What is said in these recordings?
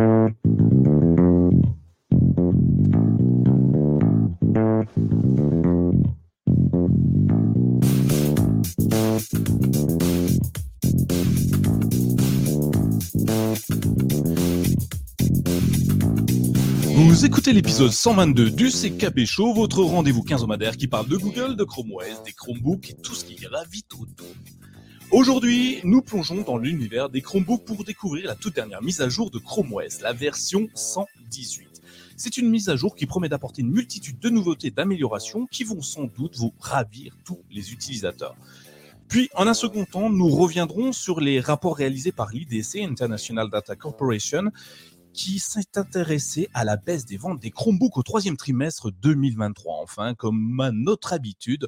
Vous écoutez l'épisode 122 du CKB Show, votre rendez-vous quinzomadaire qui parle de Google, de Chrome OS, des Chromebooks et tout ce qui gravite autour. Aujourd'hui, nous plongeons dans l'univers des Chromebooks pour découvrir la toute dernière mise à jour de Chrome OS, la version 118. C'est une mise à jour qui promet d'apporter une multitude de nouveautés et d'améliorations qui vont sans doute vous ravir tous les utilisateurs. Puis, en un second temps, nous reviendrons sur les rapports réalisés par l'IDC, International Data Corporation, qui s'est intéressé à la baisse des ventes des Chromebooks au troisième trimestre 2023. Enfin, comme à notre habitude,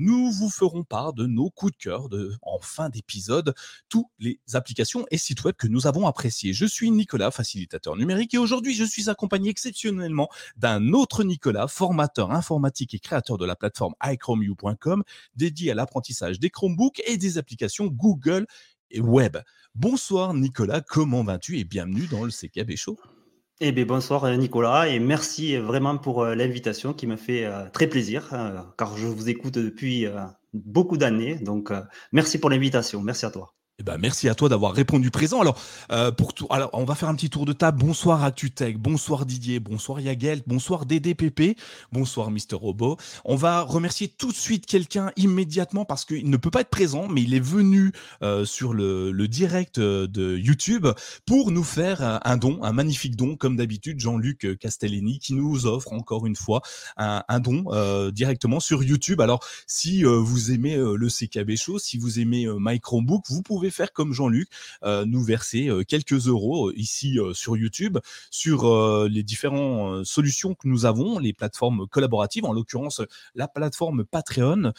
nous vous ferons part de nos coups de cœur en fin d'épisode, toutes les applications et sites web que nous avons appréciés. Je suis Nicolas, facilitateur numérique, et aujourd'hui je suis accompagné exceptionnellement d'un autre Nicolas, formateur informatique et créateur de la plateforme iChromeU.com, dédié à l'apprentissage des Chromebooks et des applications Google et Web. Bonsoir Nicolas, comment vas-tu et bienvenue dans le CKB Show. Eh bien, bonsoir Nicolas et merci vraiment pour euh, l'invitation qui me fait euh, très plaisir euh, car je vous écoute depuis beaucoup d'années. Donc, merci pour l'invitation. Merci à toi. Eh ben, merci à toi d'avoir répondu présent. Alors, euh, pour tout, alors, on va faire un petit tour de table. Bonsoir à Tutech, bonsoir Didier, bonsoir Yagel, bonsoir DDPP, bonsoir Mister Robot. On va remercier tout de suite quelqu'un immédiatement parce qu'il ne peut pas être présent, mais il est venu euh, sur le, le, direct euh, de YouTube pour nous faire un don, un magnifique don, comme d'habitude, Jean-Luc Castellini, qui nous offre encore une fois un, un don euh, directement sur YouTube. Alors, si euh, vous aimez le CKB Show, si vous aimez My Chromebook, vous pouvez faire comme Jean-Luc, euh, nous verser euh, quelques euros euh, ici sur YouTube sur les différentes solutions que nous avons, les plateformes collaboratives, en l'occurrence la plateforme Patreon.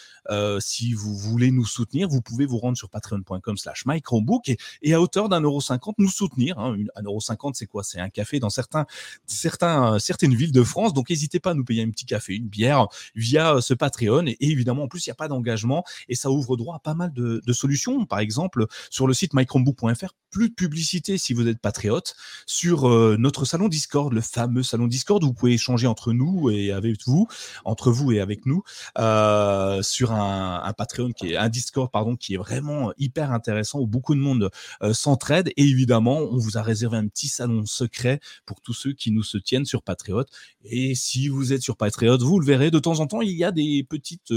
si vous voulez nous soutenir, vous pouvez vous rendre sur patreon.com slash microbook et, à hauteur d'un euro cinquante nous soutenir. Hein. Un euro cinquante, c'est quoi? C'est un café dans certains, certains, certaines villes de France. Donc n'hésitez pas à nous payer un petit café, une bière via ce Patreon. Et, évidemment, en plus, il n'y a pas d'engagement et ça ouvre droit à pas mal de solutions. Par exemple, sur le site mychromebook.fr. Plus de publicité si vous êtes patriote. Sur euh, notre salon Discord, le fameux salon Discord, où vous pouvez échanger entre nous et avec vous, entre vous et avec nous, euh, sur un, Patreon qui est un Discord pardon qui est vraiment hyper intéressant où beaucoup de monde euh, s'entraide. Et évidemment, on vous a réservé un petit salon secret pour tous ceux qui nous soutiennent sur Patriote. Et si vous êtes sur Patriote, vous le verrez de temps en temps, il y a des petites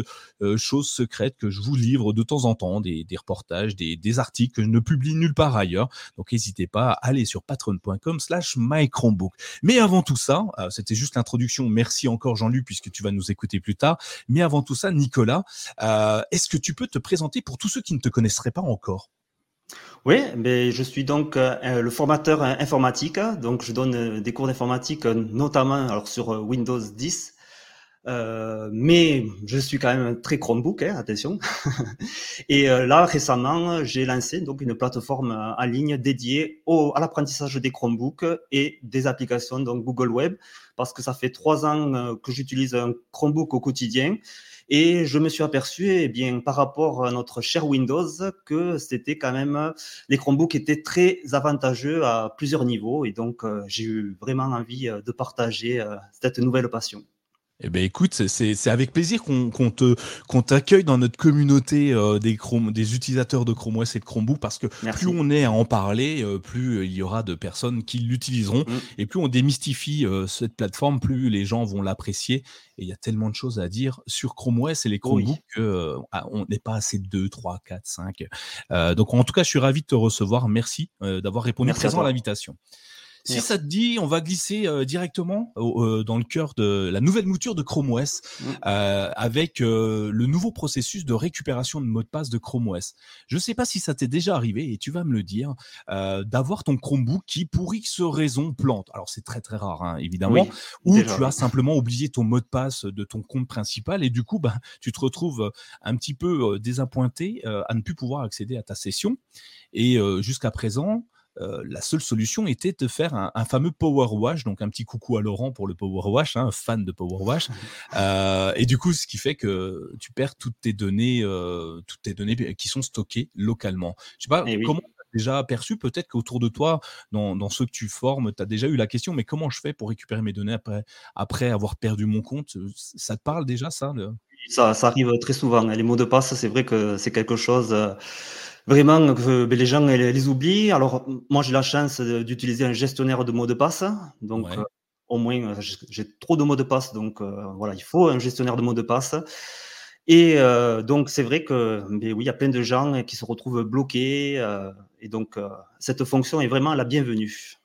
choses secrètes que je vous livre de temps en temps, des, reportages, des articles que je ne publie nulle part ailleurs. Donc n'hésitez pas à aller sur patreon.com slash mychromebook. Mais avant tout ça, euh, c'était juste l'introduction. Merci encore Jean-Luc puisque tu vas nous écouter plus tard. Mais avant tout ça, Nicolas, euh, est-ce que tu peux te présenter pour tous ceux qui ne te connaisseraient pas encore? Oui, mais je suis donc euh, le formateur informatique. Donc, je donne des cours d'informatique, notamment alors sur Windows 10 euh, mais je suis quand même très Chromebook, hein, attention. et euh, là, récemment, j'ai lancé donc une plateforme euh, en ligne dédiée au, à l'apprentissage des Chromebooks et des applications donc Google Web, parce que ça fait trois ans que j'utilise un Chromebook au quotidien. Et je me suis aperçu, eh bien, par rapport à notre cher Windows, que c'était quand même les Chromebooks étaient très avantageux à plusieurs niveaux. Et donc, j'ai eu vraiment envie de partager cette nouvelle passion. Eh ben écoute, c'est avec plaisir qu'on te qu'on t'accueille dans notre communauté euh, des Chrome, des utilisateurs de Chrome OS et de Chromebook parce que plus on est à en parler, euh, plus euh, il y aura de personnes qui l'utiliseront mm. et plus on démystifie cette plateforme, plus les gens vont l'apprécier. Et il y a tellement de choses à dire sur Chrome OS et les Chromebooks qu'on ah, n'est pas assez de 2, 3, 4, 5. donc en tout cas, je suis ravi de te recevoir. Merci d'avoir répondu présent à l'invitation. Si ça te dit, on va glisser euh, directement euh, dans le cœur de la nouvelle mouture de Chrome OS mmh. euh, avec euh, le nouveau processus de récupération de mot de passe de Chrome OS. Je ne sais pas si ça t'est déjà arrivé et tu vas me le dire euh, d'avoir ton Chromebook qui pour X raison plante. Alors c'est très très rare hein, évidemment. ou tu as simplement oublié ton mot de passe de ton compte principal et du coup bah, tu te retrouves un petit peu désappointé à ne plus pouvoir accéder à ta session. Et jusqu'à présent, euh, la seule solution était de faire un, fameux Power Wash, donc un petit coucou à Laurent pour le Power Wash, hein, fan de Power Wash. Euh, et du coup, ce qui fait que tu perds toutes tes données, euh, toutes tes données qui sont stockées localement. Je sais pas eh comment déjà perçu Peut-être qu'autour de toi, dans, dans, ceux que tu formes, tu as déjà eu la question, mais comment je fais pour récupérer mes données après, après avoir perdu mon compte? Ça te parle déjà, ça ça, ça, arrive très souvent. Hein. Les mots de passe, c'est vrai que c'est quelque chose vraiment que ben, les gens les, oublient. Alors, moi, j'ai la chance d'utiliser un gestionnaire de mots de passe. Donc, euh, au moins, euh, j'ai trop de mots de passe. Donc, voilà, il faut un gestionnaire de mots de passe. Et donc, c'est vrai que, ben, oui, il y a plein de gens qui se retrouvent bloqués. et donc, cette fonction est vraiment la bienvenue.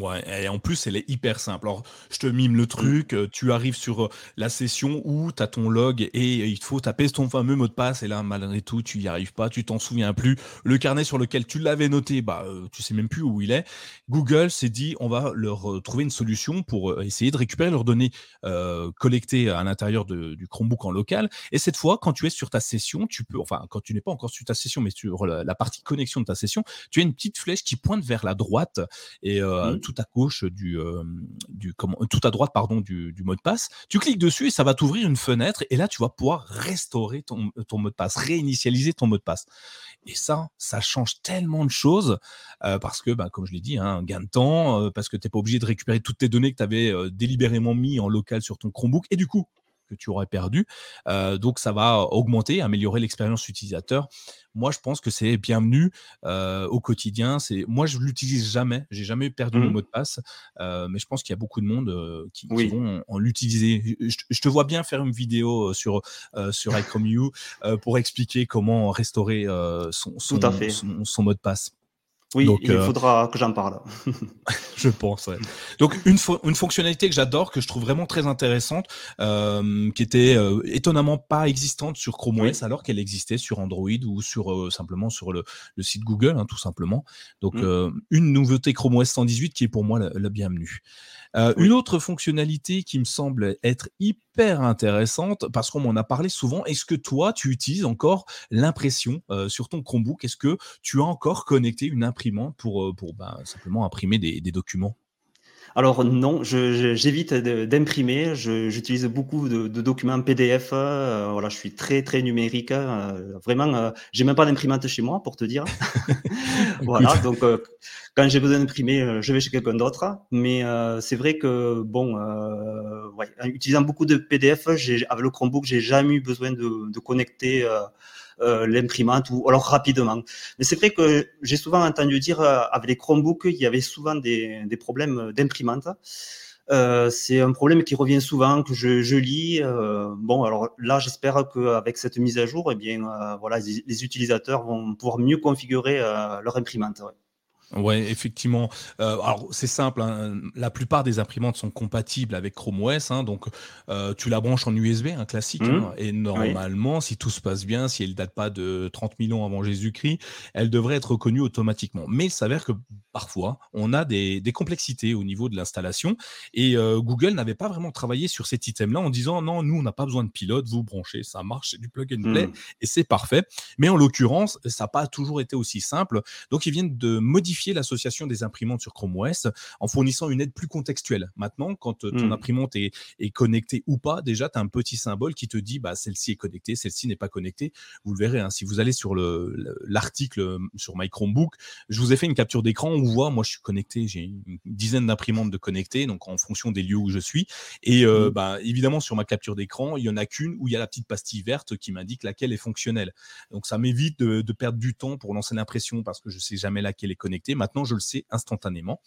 Ouais, et en plus, elle est hyper simple. Alors, je te mime le truc, euh, tu arrives sur euh, la session où tu as ton log et euh, il faut taper ton fameux mot de passe et là, malgré tout, tu n'y arrives pas, tu t'en souviens plus. Le carnet sur lequel tu l'avais noté, bah, tu sais même plus où il est. Google s'est dit, on va leur trouver une solution pour essayer de récupérer leurs données collectées à l'intérieur du Chromebook en local. Et cette fois, quand tu es sur ta session, tu peux, enfin, quand tu n'es pas encore sur ta session, mais sur la, partie connexion de ta session, tu as une petite flèche qui pointe vers la droite et mmh tout à gauche du, du comment, tout à droite pardon du, mot de passe. Tu cliques dessus et ça va t'ouvrir une fenêtre et là tu vas pouvoir restaurer ton, mot de passe, réinitialiser ton mot de passe. Et ça, ça change tellement de choses parce que, bah, comme je l'ai dit, un hein, gain de temps, parce que tu n'es pas obligé de récupérer toutes tes données que tu avais délibérément mis en local sur ton Chromebook et du coup que tu aurais perdu. donc ça va augmenter, améliorer l'expérience utilisateur. Moi, je pense que c'est bienvenu au quotidien. C'est moi, je l'utilise jamais. J'ai jamais perdu mon mmh. mot de passe, mais je pense qu'il y a beaucoup de monde qui, vont en, l'utiliser. Je, te vois bien faire une vidéo sur sur iChromeU pour expliquer comment restaurer son, son mot de passe. Oui, il euh, faudra que j'en parle. je pense. Ouais. Donc une, une fonctionnalité que j'adore, que je trouve vraiment très intéressante, euh, qui était euh, étonnamment pas existante sur Chrome OS, alors qu'elle existait sur Android ou sur simplement sur le, le, site Google, hein, tout simplement. Donc mmh. une nouveauté Chrome OS 118 qui est pour moi la bienvenue. Euh, une autre fonctionnalité qui me semble être hyper intéressante, parce qu'on m'en a parlé souvent, est-ce que toi, tu utilises encore l'impression euh, sur ton Chromebook? Est-ce que tu as encore connecté une imprimante pour, euh, pour ben, simplement imprimer des documents? Alors non, j'évite d'imprimer. J'utilise beaucoup de, documents PDF. Euh, voilà, je suis très très numérique. Euh, vraiment, euh, j'ai même pas d'imprimante chez moi pour te dire. voilà, donc quand j'ai besoin d'imprimer, je vais chez quelqu'un d'autre. Mais c'est vrai que bon, ouais, en utilisant beaucoup de PDF, avec le Chromebook, j'ai jamais eu besoin de, de connecter euh, l'imprimante ou alors rapidement. Mais c'est vrai que j'ai souvent entendu dire euh, avec les Chromebooks, il y avait souvent des, des problèmes d'imprimante. Euh, c'est un problème qui revient souvent, que je, je lis. Euh, bon, alors là, j'espère qu'avec cette mise à jour, eh bien, euh, voilà, les, les, utilisateurs vont pouvoir mieux configurer leur imprimante. Ouais. Ouais, effectivement. Euh, alors c'est simple, hein, la plupart des imprimantes sont compatibles avec Chrome OS, hein, donc euh, tu la branches en USB, un classique, mmh. hein, et normalement, si tout se passe bien, si elle date pas de 30 000 ans avant Jésus-Christ, elle devrait être reconnue automatiquement. Mais il s'avère que parfois, on a des, des complexités au niveau de l'installation, et euh, Google n'avait pas vraiment travaillé sur cet item-là en disant non, nous on n'a pas besoin de pilote, vous branchez, ça marche, c'est du plug and play, mmh. et c'est parfait. Mais en l'occurrence, ça n'a pas toujours été aussi simple, donc ils viennent de modifier l'association des imprimantes sur Chrome OS en fournissant une aide plus contextuelle. Maintenant, quand euh, ton mmh. imprimante est, est, connectée ou pas, déjà, tu as un petit symbole qui te dit bah, celle-ci est connectée, celle-ci n'est pas connectée. Vous le verrez, hein, si vous allez sur l'article euh, sur My Chromebook, je vous ai fait une capture d'écran. On voit, moi, je suis connecté, j'ai une dizaine d'imprimantes de connectées, donc en fonction des lieux où je suis. Et euh, mmh. bah, évidemment, sur ma capture d'écran, il y en a qu'une où il y a la petite pastille verte qui m'indique laquelle est fonctionnelle. Donc ça m'évite de, de, perdre du temps pour lancer l'impression parce que je sais jamais laquelle est connectée. Maintenant, je le sais instantanément.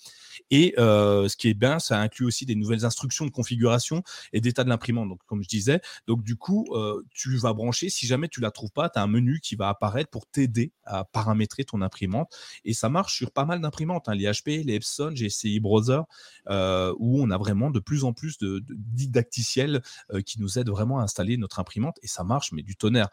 Et euh, ce qui est bien, ça inclut aussi des nouvelles instructions de configuration et d'état de l'imprimante. Donc, comme je disais, donc du coup, euh, tu vas brancher. Si jamais tu la trouves pas, tu as un menu qui va apparaître pour t'aider à paramétrer ton imprimante. Et ça marche sur pas mal d'imprimantes, hein, les HP, les Epson, GCI Browser, euh, où on a vraiment de plus en plus de, didacticiels qui nous aident vraiment à installer notre imprimante. Et ça marche, mais du tonnerre.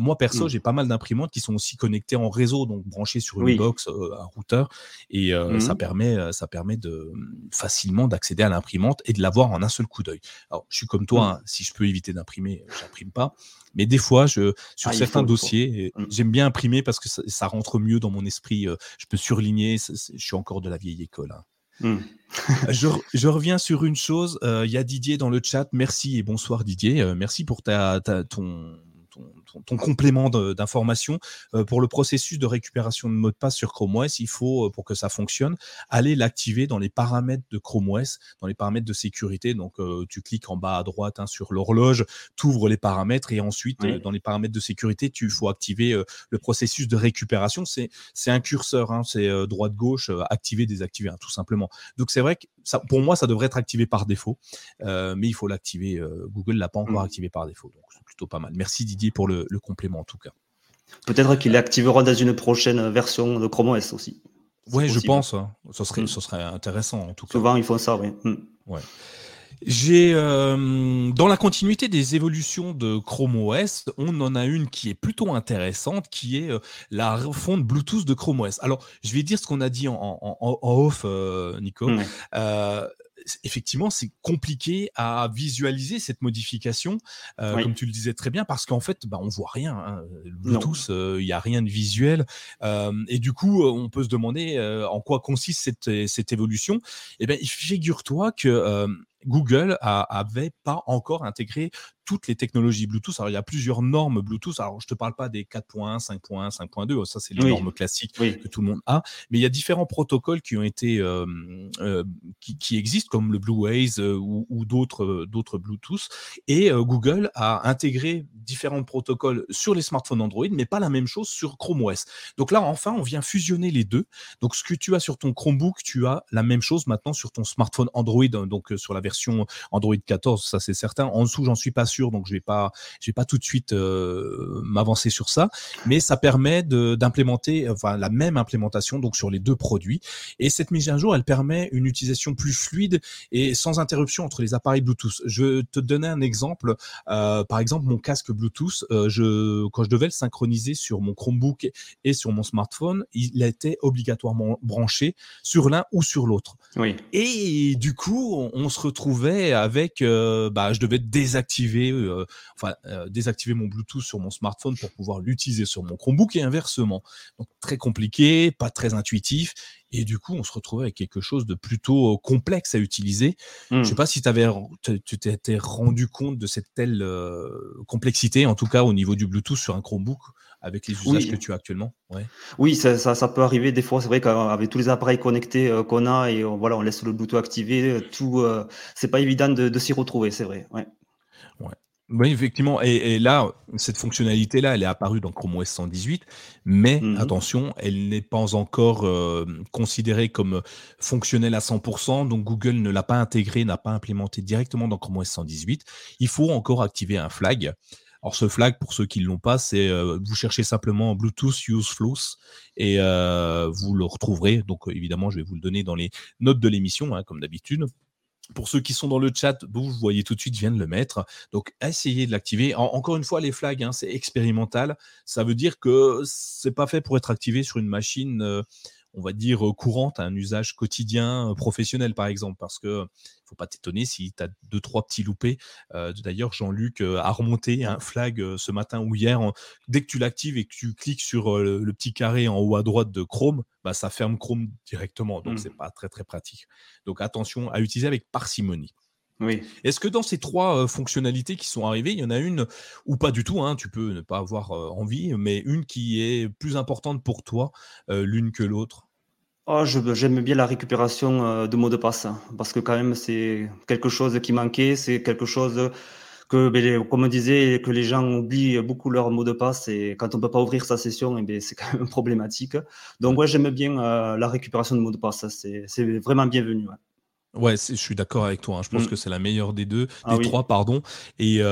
moi, perso, mmh. j'ai pas mal d'imprimantes qui sont aussi connectées en réseau, donc branchées sur une box, un routeur et mmh ça permet ça permet de facilement d'accéder à l'imprimante et de l'avoir en un seul coup d'œil. Alors je suis comme toi, mmh. hein, si je peux éviter d'imprimer, j'imprime pas. Mais des fois, je, sur ah, certains dossiers, mmh. j'aime bien imprimer parce que ça, rentre mieux dans mon esprit. je peux surligner. je suis encore de la vieille école. Hein. je, je, reviens sur une chose. Il y a Didier dans le chat. Merci et bonsoir Didier. merci pour ta, ta ton, ton, complément d'information pour le processus de récupération de mot de passe sur Chrome OS. Il faut, pour que ça fonctionne, aller l'activer dans les paramètres de Chrome OS, dans les paramètres de sécurité. Donc, tu cliques en bas à droite hein, sur l'horloge, tu ouvres les paramètres et ensuite, dans les paramètres de sécurité, tu faut activer le processus de récupération. C'est un curseur, hein, c'est droite-gauche, activer, désactiver, hein, tout simplement. Donc, c'est vrai que ça, pour moi, ça devrait être activé par défaut, mais il faut l'activer. Google l'a pas encore mmh. activé par défaut, donc c'est plutôt pas mal. Merci Didier pour le, complément en tout cas. Peut-être qu'il l'activera dans une prochaine version de Chrome OS aussi. Oui, je pense. Hein. Ça, serait, mmh. serait intéressant en tout cas. Souvent, ils font ça, oui. Mmh. Ouais. J'ai euh, dans la continuité des évolutions de Chrome OS, on en a une qui est plutôt intéressante, qui est euh, la refonte Bluetooth de Chrome OS. Alors, je vais dire ce qu'on a dit en, off, euh, Nico effectivement, c'est compliqué à visualiser cette modification, euh, comme tu le disais très bien, parce qu'en fait, bah, on voit rien. Hein. Bluetooth, euh, il n'y a rien de visuel. Euh, et du coup, on peut se demander en quoi consiste cette, cette évolution. Eh bien, figure-toi que Google avait pas encore intégré toutes les technologies Bluetooth. Alors, il y a plusieurs normes Bluetooth. Alors, je te parle pas des 4.1, 5.1, 5.2. Ça, c'est les normes classiques que tout le monde a. Mais il y a différents protocoles qui ont été, euh, euh, qui, existent, comme le Blueways euh, ou, ou d'autres, d'autres Bluetooth. Et Google a intégré différents protocoles sur les smartphones Android, mais pas la même chose sur Chrome OS. Donc là, enfin, on vient fusionner les deux. Donc, ce que tu as sur ton Chromebook, tu as la même chose maintenant sur ton smartphone Android, hein, donc sur la version Android 14, ça c'est certain. En dessous, j'en suis pas sûr, donc je vais pas, je vais pas tout de suite euh, m'avancer sur ça, mais ça permet d'implémenter, enfin la même implémentation donc sur les deux produits. Et cette mise à jour, elle permet une utilisation plus fluide et sans interruption entre les appareils Bluetooth. Je te donner un exemple. Euh, par exemple, mon casque Bluetooth, euh, je, quand je devais le synchroniser sur mon Chromebook et sur mon smartphone, il était obligatoirement branché sur l'un ou sur l'autre. Oui. Et du coup, on, se retrouvait avec, bah, je devais désactiver euh, enfin, euh, désactiver mon Bluetooth sur mon smartphone pour pouvoir l'utiliser sur mon Chromebook et inversement. Donc très compliqué, pas très intuitif. Et du coup, on se retrouvait avec quelque chose de plutôt euh, complexe à utiliser. Je ne sais pas si avais, tu t'étais rendu compte de cette telle complexité, en tout cas au niveau du Bluetooth sur un Chromebook avec les usages que tu as actuellement ouais. Oui, ça, ça, peut arriver des fois. C'est vrai qu'avec tous les appareils connectés qu'on a et on, voilà, on laisse le Bluetooth activé, tout, c'est pas évident de, de s'y retrouver, c'est vrai. Ouais. Ouais. Oui, effectivement. Et, là, cette fonctionnalité-là, elle est apparue dans Chrome OS 118, mais mmh attention, elle n'est pas encore euh, considérée comme fonctionnelle à 100%. Donc Google ne l'a pas intégrée, n'a pas implémenté directement dans Chrome OS 118. Il faut encore activer un flag. Alors ce flag, pour ceux qui ne l'ont pas, c'est euh, vous cherchez simplement Bluetooth Use Flows et euh, vous le retrouverez. Donc évidemment, je vais vous le donner dans les notes de l'émission, hein, comme d'habitude. Pour ceux qui sont dans le chat, vous voyez tout de suite, je viens de le mettre. Donc, essayez de l'activer. encore une fois, les flags, hein, c'est expérimental. Ça veut dire que c'est pas fait pour être activé sur une machine, euh, on va dire, courante, un usage quotidien, euh, professionnel, par exemple, parce que faut pas t'étonner si tu as deux, trois petits loupés. Euh, d'ailleurs, Jean-Luc euh, a remonté un flag euh, ce matin ou hier. dès que tu l'actives et que tu cliques sur le, petit carré en haut à droite de Chrome, bah, ça ferme Chrome directement. Donc, ce c'est mmh. pas très, très pratique. Donc, attention à utiliser avec parcimonie. Oui. Est-ce que dans ces trois fonctionnalités qui sont arrivées, il y en a une, ou pas du tout, hein, tu peux ne pas avoir envie, mais une qui est plus importante pour toi, l'une que l'autre? Oh, j'aime bien la récupération euh, de mots de passe parce que quand même c'est quelque chose qui manquait, c'est quelque chose que, ben, comme on disait, que les gens oublient beaucoup leurs mots de passe et quand on peut pas ouvrir sa session, eh ben, c'est quand même problématique. Donc ouais, j'aime bien euh, la récupération de mots de passe, c'est vraiment bienvenu. Je suis d'accord avec toi. Hein. Je pense mmh. que c'est la meilleure des deux, ah des trois, pardon. Et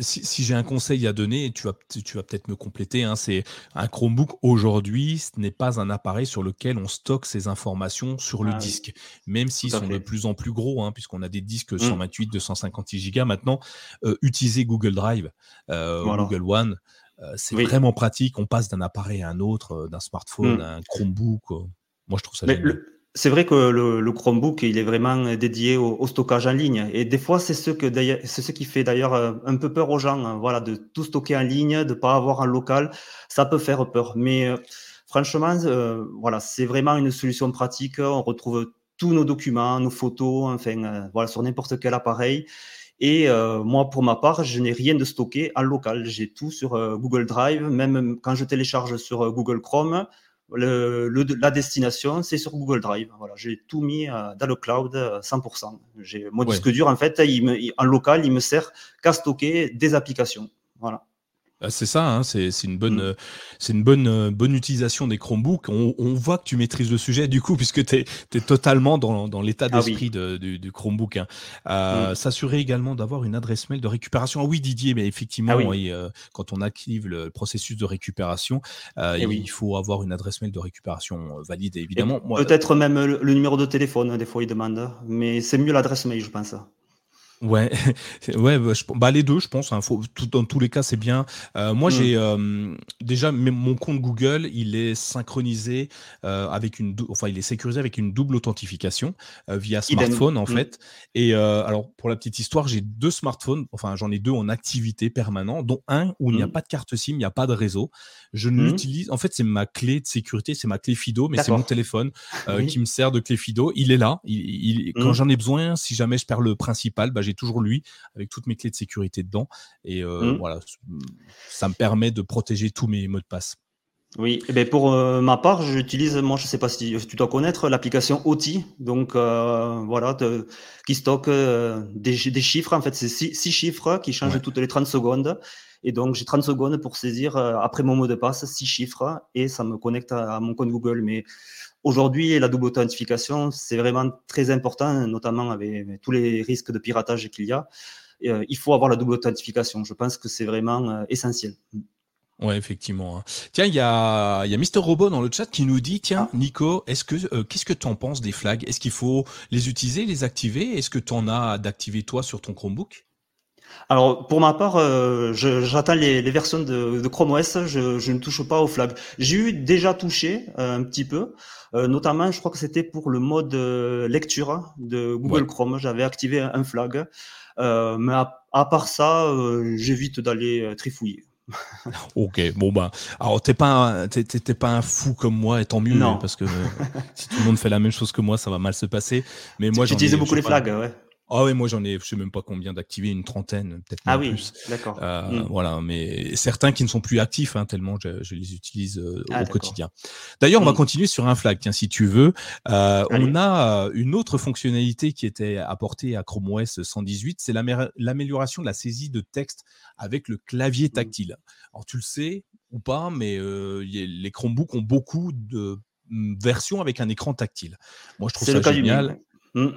si, j'ai un conseil à donner, tu vas, tu vas peut-être me compléter. Hein, c'est un Chromebook aujourd'hui, ce n'est pas un appareil sur lequel on stocke ces informations sur le ah disque, même s'ils sont de plus en plus gros, hein, puisqu'on a des disques 128, 256 Go maintenant. Euh, utiliser Google Drive, euh, Google One. Euh, c'est vraiment pratique. On passe d'un appareil à un autre, d'un smartphone mmh. à un Chromebook. Moi, je trouve ça génial c'est vrai que le, Chromebook, il est vraiment dédié au, stockage en ligne. Et des fois, c'est ce que c'est ce qui fait d'ailleurs euh, un peu peur aux gens. Hein. voilà, de tout stocker en ligne, de pas avoir un local, ça peut faire peur. Mais euh, franchement, euh, voilà, c'est vraiment une solution pratique. On retrouve tous nos documents, nos photos, enfin, voilà, sur n'importe quel appareil. Et moi, pour ma part, je n'ai rien de stocké en local. J'ai tout sur Google Drive. Même quand je télécharge sur Google Chrome, le, la destination, c'est sur Google Drive. Voilà, j'ai tout mis dans le cloud 100%. J'ai, mon disque dur, en fait, il en local, il me sert qu'à stocker des applications. Voilà. Bah, c'est ça, hein, c'est une bonne, mmh. c'est une bonne, euh, bonne utilisation des Chromebooks. On, voit que tu maîtrises le sujet du coup, puisque tu es, totalement dans, dans l'état ah d'esprit du, Chromebook. Hein. Euh, mmh. S'assurer également d'avoir une adresse mail de récupération. Ah oui, Didier, mais effectivement, ah euh, quand on active le processus de récupération, eh il faut avoir une adresse mail de récupération valide, évidemment. Peut-être même le, numéro de téléphone, des fois, il demande, mais c'est mieux l'adresse mail, je pense. Ouais, ouais, bah, bah, les deux, je pense. Hein, faut, tout, dans tous les cas, c'est bien. Euh, moi, mmh. j'ai euh, déjà mon compte Google, il est synchronisé euh, avec une, enfin, il est sécurisé avec une double authentification via smartphone en mmh. fait. Et alors, pour la petite histoire, j'ai deux smartphones. Enfin, j'en ai deux en activité permanent, dont un où il n'y a mmh. pas de carte SIM, il n'y a pas de réseau. Je ne l'utilise. En fait, c'est ma clé de sécurité, c'est ma clé Fido, mais c'est mon téléphone qui me sert de clé Fido. Il est là. Il, quand j'en ai besoin, si jamais je perds le principal, bah, j'ai toujours lui avec toutes mes clés de sécurité dedans. Et euh, mmh. voilà, ça me permet de protéger tous mes mots de passe. Oui, eh ben pour euh, ma part, j'utilise, moi je sais pas si tu dois connaître l'application OTI, donc euh, voilà, qui stocke des, chiffres, en fait c'est six, chiffres qui changent toutes les 30 secondes, et donc j'ai 30 secondes pour saisir après mon mot de passe six chiffres, et ça me connecte à, à mon compte Google. Mais Aujourd'hui, la double authentification, c'est vraiment très important, notamment avec, tous les risques de piratage qu'il y a. Euh, il faut avoir la double authentification. Je pense que c'est vraiment euh, essentiel. Ouais, effectivement. Hein. Tiens, il y a, y a Mister Robot dans le chat qui nous dit, tiens, ah. Nico, est-ce que euh, qu'est-ce que tu en penses des flags? Est-ce qu'il faut les utiliser, les activer? Est-ce que tu en as d'activer toi sur ton Chromebook? Alors, pour ma part, euh, j'attends les, versions de, Chrome OS, je, ne touche pas aux flags. J'ai eu déjà touché euh, un petit peu, euh, notamment, je crois que c'était pour le mode lecture de Google Chrome, j'avais activé un flag. mais à, part ça, j'évite d'aller trifouiller. ok, bon bah, alors t'es pas, t'es, pas un fou comme moi, et tant mieux, non. parce que si tout le monde fait la même chose que moi, ça va mal se passer. Mais moi, j'utilise beaucoup les flags, ouais. Ah oui, moi j'en ai, je sais même pas combien d'activés, une trentaine, peut-être ah oui, d'accord. Euh, hmm. Voilà, mais certains qui ne sont plus actifs, hein, tellement je, les utilise euh, ah, au quotidien. D'ailleurs, on va hmm. continuer sur un flag, tiens, si tu veux. Euh, on a une autre fonctionnalité qui était apportée à Chrome OS 118, c'est l'amélioration de la saisie de texte avec le clavier hmm. tactile. Alors tu le sais ou pas, mais les Chromebooks ont beaucoup de versions avec un écran tactile. Moi, je trouve ça génial. Mmh.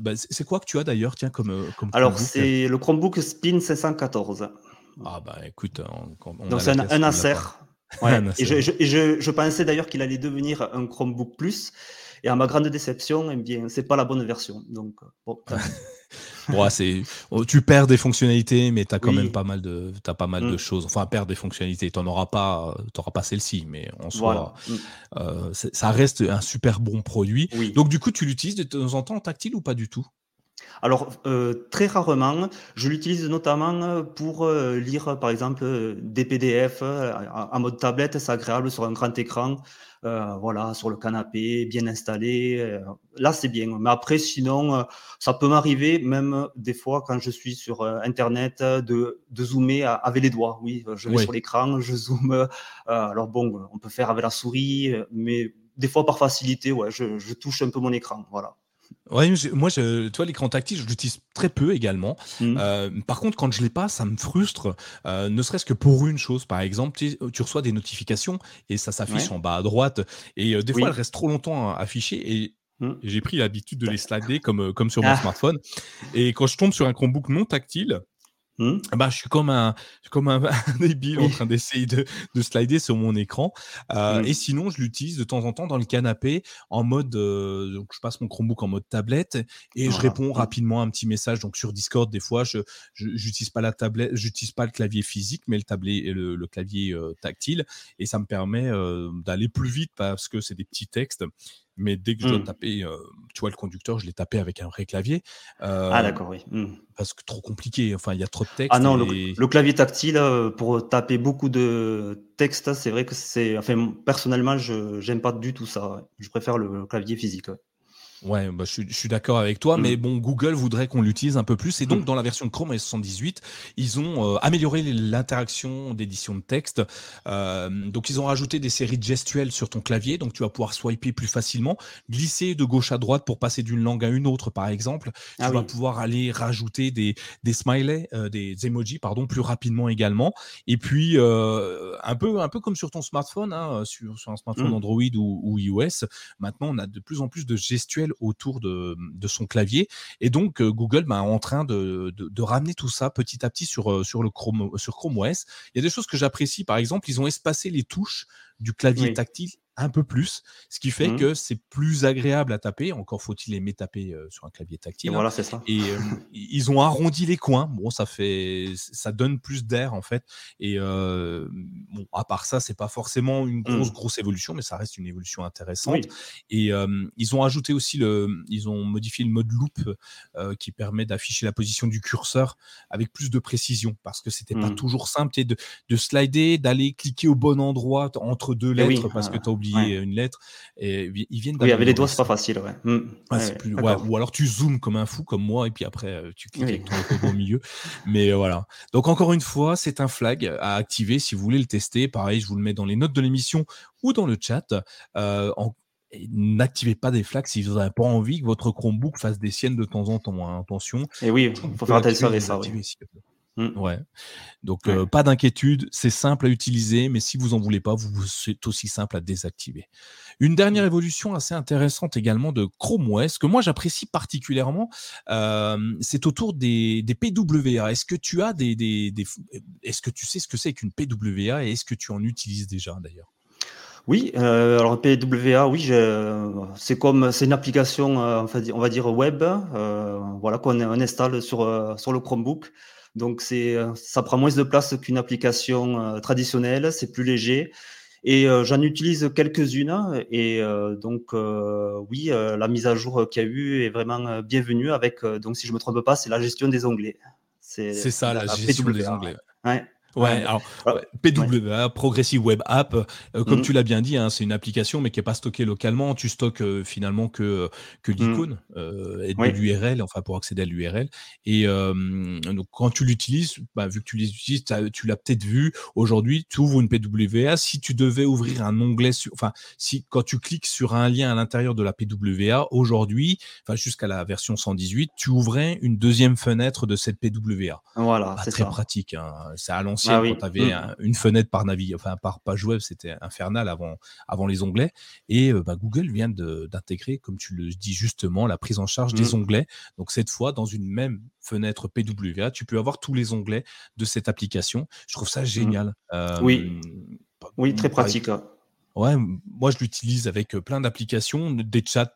Bah, c'est quoi que tu as d'ailleurs, tiens, comme, euh, comme Alors, c'est le Chromebook Spin 514. Ah bah écoute, donc c'est un, Acer. Ouais. et, je, je, je, pensais d'ailleurs qu'il allait devenir un Chromebook Plus. Et à ma grande déception, eh bien, c'est pas la bonne version. Donc, bon, c'est, oh, tu perds des fonctionnalités, mais tu as quand même pas mal de, as pas mal de mm. choses. Enfin, perdre des fonctionnalités, tu n'auras pas, auras pas celle-ci, mais en soi, euh, ça reste un super bon produit. Donc, du coup, tu l'utilises de temps en temps en tactile ou pas du tout? Alors, euh, très rarement, je l'utilise notamment pour euh, lire, par exemple, des PDF en mode tablette. C'est agréable sur un grand écran. Euh, voilà, sur le canapé, bien installé. Euh, là, c'est bien. Mais après, sinon, euh, ça peut m'arriver, même des fois, quand je suis sur Internet, de, de zoomer avec les doigts. Oui, je vais sur l'écran, je zoome. alors bon, on peut faire avec la souris, mais des fois, par facilité, ouais, je, je touche un peu mon écran. Voilà. Ouais, moi, je, tu vois, l'écran tactile, je l'utilise très peu également. Mmh. Euh, par contre, quand je l'ai pas, ça me frustre, euh, ne serait-ce que pour une chose. Par exemple, tu, reçois des notifications et ça s'affiche en bas à droite. Et euh, des fois, elles restent trop longtemps affichées et mmh. j'ai pris l'habitude de les slider comme, comme sur mon ah. smartphone. Et quand je tombe sur un Chromebook non tactile, Mmh. Bah, je suis comme un, comme un, débile en train d'essayer de, de, slider sur mon écran. Euh, mmh. Et sinon, je l'utilise de temps en temps dans le canapé en mode. Euh, donc, je passe mon Chromebook en mode tablette et je réponds mmh. rapidement à un petit message. Donc, sur Discord, des fois, je n'utilise pas la tablette, j'utilise pas le clavier physique, mais le, tablé, le, le clavier euh, tactile. Et ça me permet euh, d'aller plus vite parce que c'est des petits textes mais dès que je dois mmh. taper, euh, tu vois, le conducteur, je l'ai tapé avec un vrai clavier. Euh, ah, d'accord, oui. Mmh. Parce que trop compliqué, enfin, il y a trop de texte. Ah non, le, clavier tactile, euh, pour taper beaucoup de texte, c'est vrai que c'est. Enfin, personnellement, je n'aime pas du tout ça. Je préfère le clavier physique. Ouais, bah, je, suis, d'accord avec toi, mais mm. bon, Google voudrait qu'on l'utilise un peu plus. Et donc, mm. dans la version Chrome OS 118, ils ont euh, amélioré l'interaction d'édition de texte. Euh, donc, ils ont rajouté des séries gestuelles sur ton clavier. Donc, tu vas pouvoir swiper plus facilement, glisser de gauche à droite pour passer d'une langue à une autre, par exemple. Tu ah vas pouvoir aller rajouter des, des smileys, euh, des emojis, pardon, plus rapidement également. Et puis, un, peu, un peu comme sur ton smartphone, hein, sur, sur, un smartphone mm. Android ou, ou iOS, maintenant, on a de plus en plus de gestuels autour de, son clavier. Et donc, euh, Google bah, est en train de, ramener tout ça petit à petit sur, euh, Chrome OS. Il y a des choses que j'apprécie. Par exemple, ils ont espacé les touches du clavier tactile un peu plus, ce qui fait mmh. que c'est plus agréable à taper. Encore faut-il aimer taper euh, sur un clavier tactile. Et hein. voilà, c'est ça. Et euh, ils ont arrondi les coins. Bon, ça fait, ça donne plus d'air en fait. Et euh, bon, à part ça, c'est pas forcément une grosse mmh. grosse évolution, mais ça reste une évolution intéressante. Et ils ont ajouté aussi le, ils ont modifié le mode loop qui permet d'afficher la position du curseur avec plus de précision parce que c'était pas mmh. toujours simple de, de slider, d'aller cliquer au bon endroit entre deux eh lettres parce que tu as oublié une lettre. Et ils viennent. Oui, avec les doigts, c'est pas facile, ouais. Hmm. ou alors tu zoomes comme un fou, comme moi, et puis après euh, tu cliques avec ton au milieu. Mais euh, voilà. Donc encore une fois, c'est un flag à activer si vous voulez le tester. Pareil, je vous le mets dans les notes de l'émission ou dans le chat. Euh, n'activez pas des flags si vous n'avez pas envie que votre Chromebook fasse des siennes de temps en temps. Hein, attention. Et oui, il faut faire attention à ça. Mmh. Ouais. Donc, pas d'inquiétude, c'est simple à utiliser, mais si vous en voulez pas, vous, c'est aussi simple à désactiver. Une dernière mmh. évolution assez intéressante également de Chrome OS, que moi j'apprécie particulièrement, c'est autour des, des, PWA. Est-ce que tu as des, des, des est-ce que tu sais ce que c'est qu'une PWA et est-ce que tu en utilises déjà d'ailleurs? Oui, euh, alors PWA, oui, c'est comme c'est une application, on va dire web, euh, voilà qu'on installe sur sur le Chromebook. Donc c'est, euh, ça prend moins de place qu'une application euh, traditionnelle, c'est plus léger. Et euh, j'en utilise quelques-unes. Et donc, oui, la mise à jour qu'il y a eu est vraiment bienvenue. Avec, donc, si je me trompe pas, c'est la gestion des onglets. C'est ça, la, gestion des onglets. Ouais. Ouais, alors PWA, Progressive Web App, euh, comme mmh. tu l'as bien dit, hein, c'est une application mais qui est pas stockée localement. Tu stockes euh, finalement que que mmh. l'icône euh, et de l'URL, enfin pour accéder à l'URL. Et donc quand tu l'utilises, bah, vu que tu l'utilises, tu l'as peut-être vu aujourd'hui, tu ouvres une PWA. Si tu devais ouvrir un onglet, sur, enfin si quand tu cliques sur un lien à l'intérieur de la PWA aujourd'hui, enfin jusqu'à la version 118, tu ouvrais une deuxième fenêtre de cette PWA. Voilà, c'est très pratique. Hein. C'est à l'ancienne ah quand tu avais mmh. une fenêtre par navi, enfin par page web, c'était infernal avant, avant les onglets. Et euh, bah, Google vient d'intégrer, comme tu le dis justement, la prise en charge des mmh. onglets. Donc cette fois, dans une même fenêtre PWA, tu peux avoir tous les onglets de cette application. Je trouve ça mmh. génial. oui. oui, très pratique. Ouais, moi je l'utilise avec plein d'applications, des chats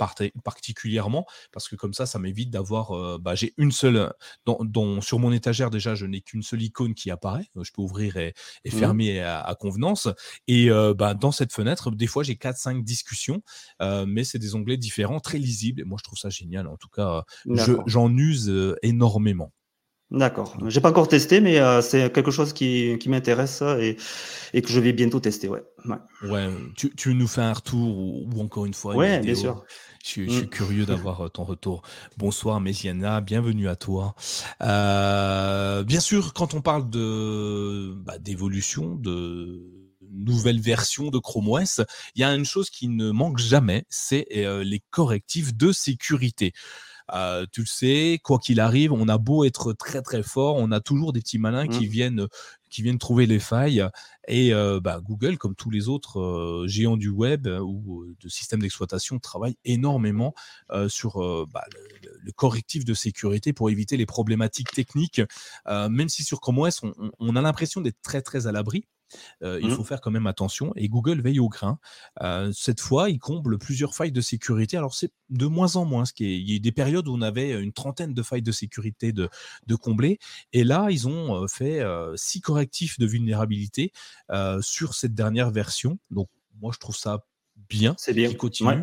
particulièrement, parce que comme ça, ça m'évite d'avoir. bah, j'ai une seule. Dans, sur mon étagère, déjà, je n'ai qu'une seule icône qui apparaît. Je peux ouvrir et, mmh fermer à, convenance. Et bah, dans cette fenêtre, des fois, j'ai 4-5 discussions, mais c'est des onglets différents, très lisibles. Et moi, je trouve ça génial. En tout cas, j'en use énormément. D'accord. J'ai pas encore testé, mais euh, c'est quelque chose qui, qui m'intéresse et, et, que je vais bientôt tester. Ouais. Ouais. tu, tu, nous fais un retour ou, encore une fois. Ouais, bien sûr. Je, suis, je suis mm. curieux d'avoir euh, ton retour. Bonsoir, Méziana, bienvenue à toi. Euh, bien sûr, quand on parle de bah, d'évolution, de nouvelle version de Chrome OS, il y a une chose qui ne manque jamais, c'est euh, les correctifs de sécurité. Euh, tu le sais, quoi qu'il arrive, on a beau être très très fort, on a toujours des petits malins qui mmh. viennent qui viennent trouver les failles. Et euh, bah, Google, comme tous les autres euh, géants du web ou de systèmes d'exploitation, travaille énormément sur bah, le, correctif de sécurité pour éviter les problématiques techniques. même si sur Chrome OS, on, on a l'impression d'être très très à l'abri. Euh, il mmh. faut faire quand même attention. Et Google veille au grain. Euh, cette fois, il comble plusieurs failles de sécurité. Alors, c'est de moins en moins. Ce qui est, il y a des périodes où on avait une trentaine de failles de sécurité de, de combler. Et là, ils ont euh, fait six correctifs de vulnérabilité sur cette dernière version. Donc, moi, je trouve ça bien. C'est bien. Qui continue.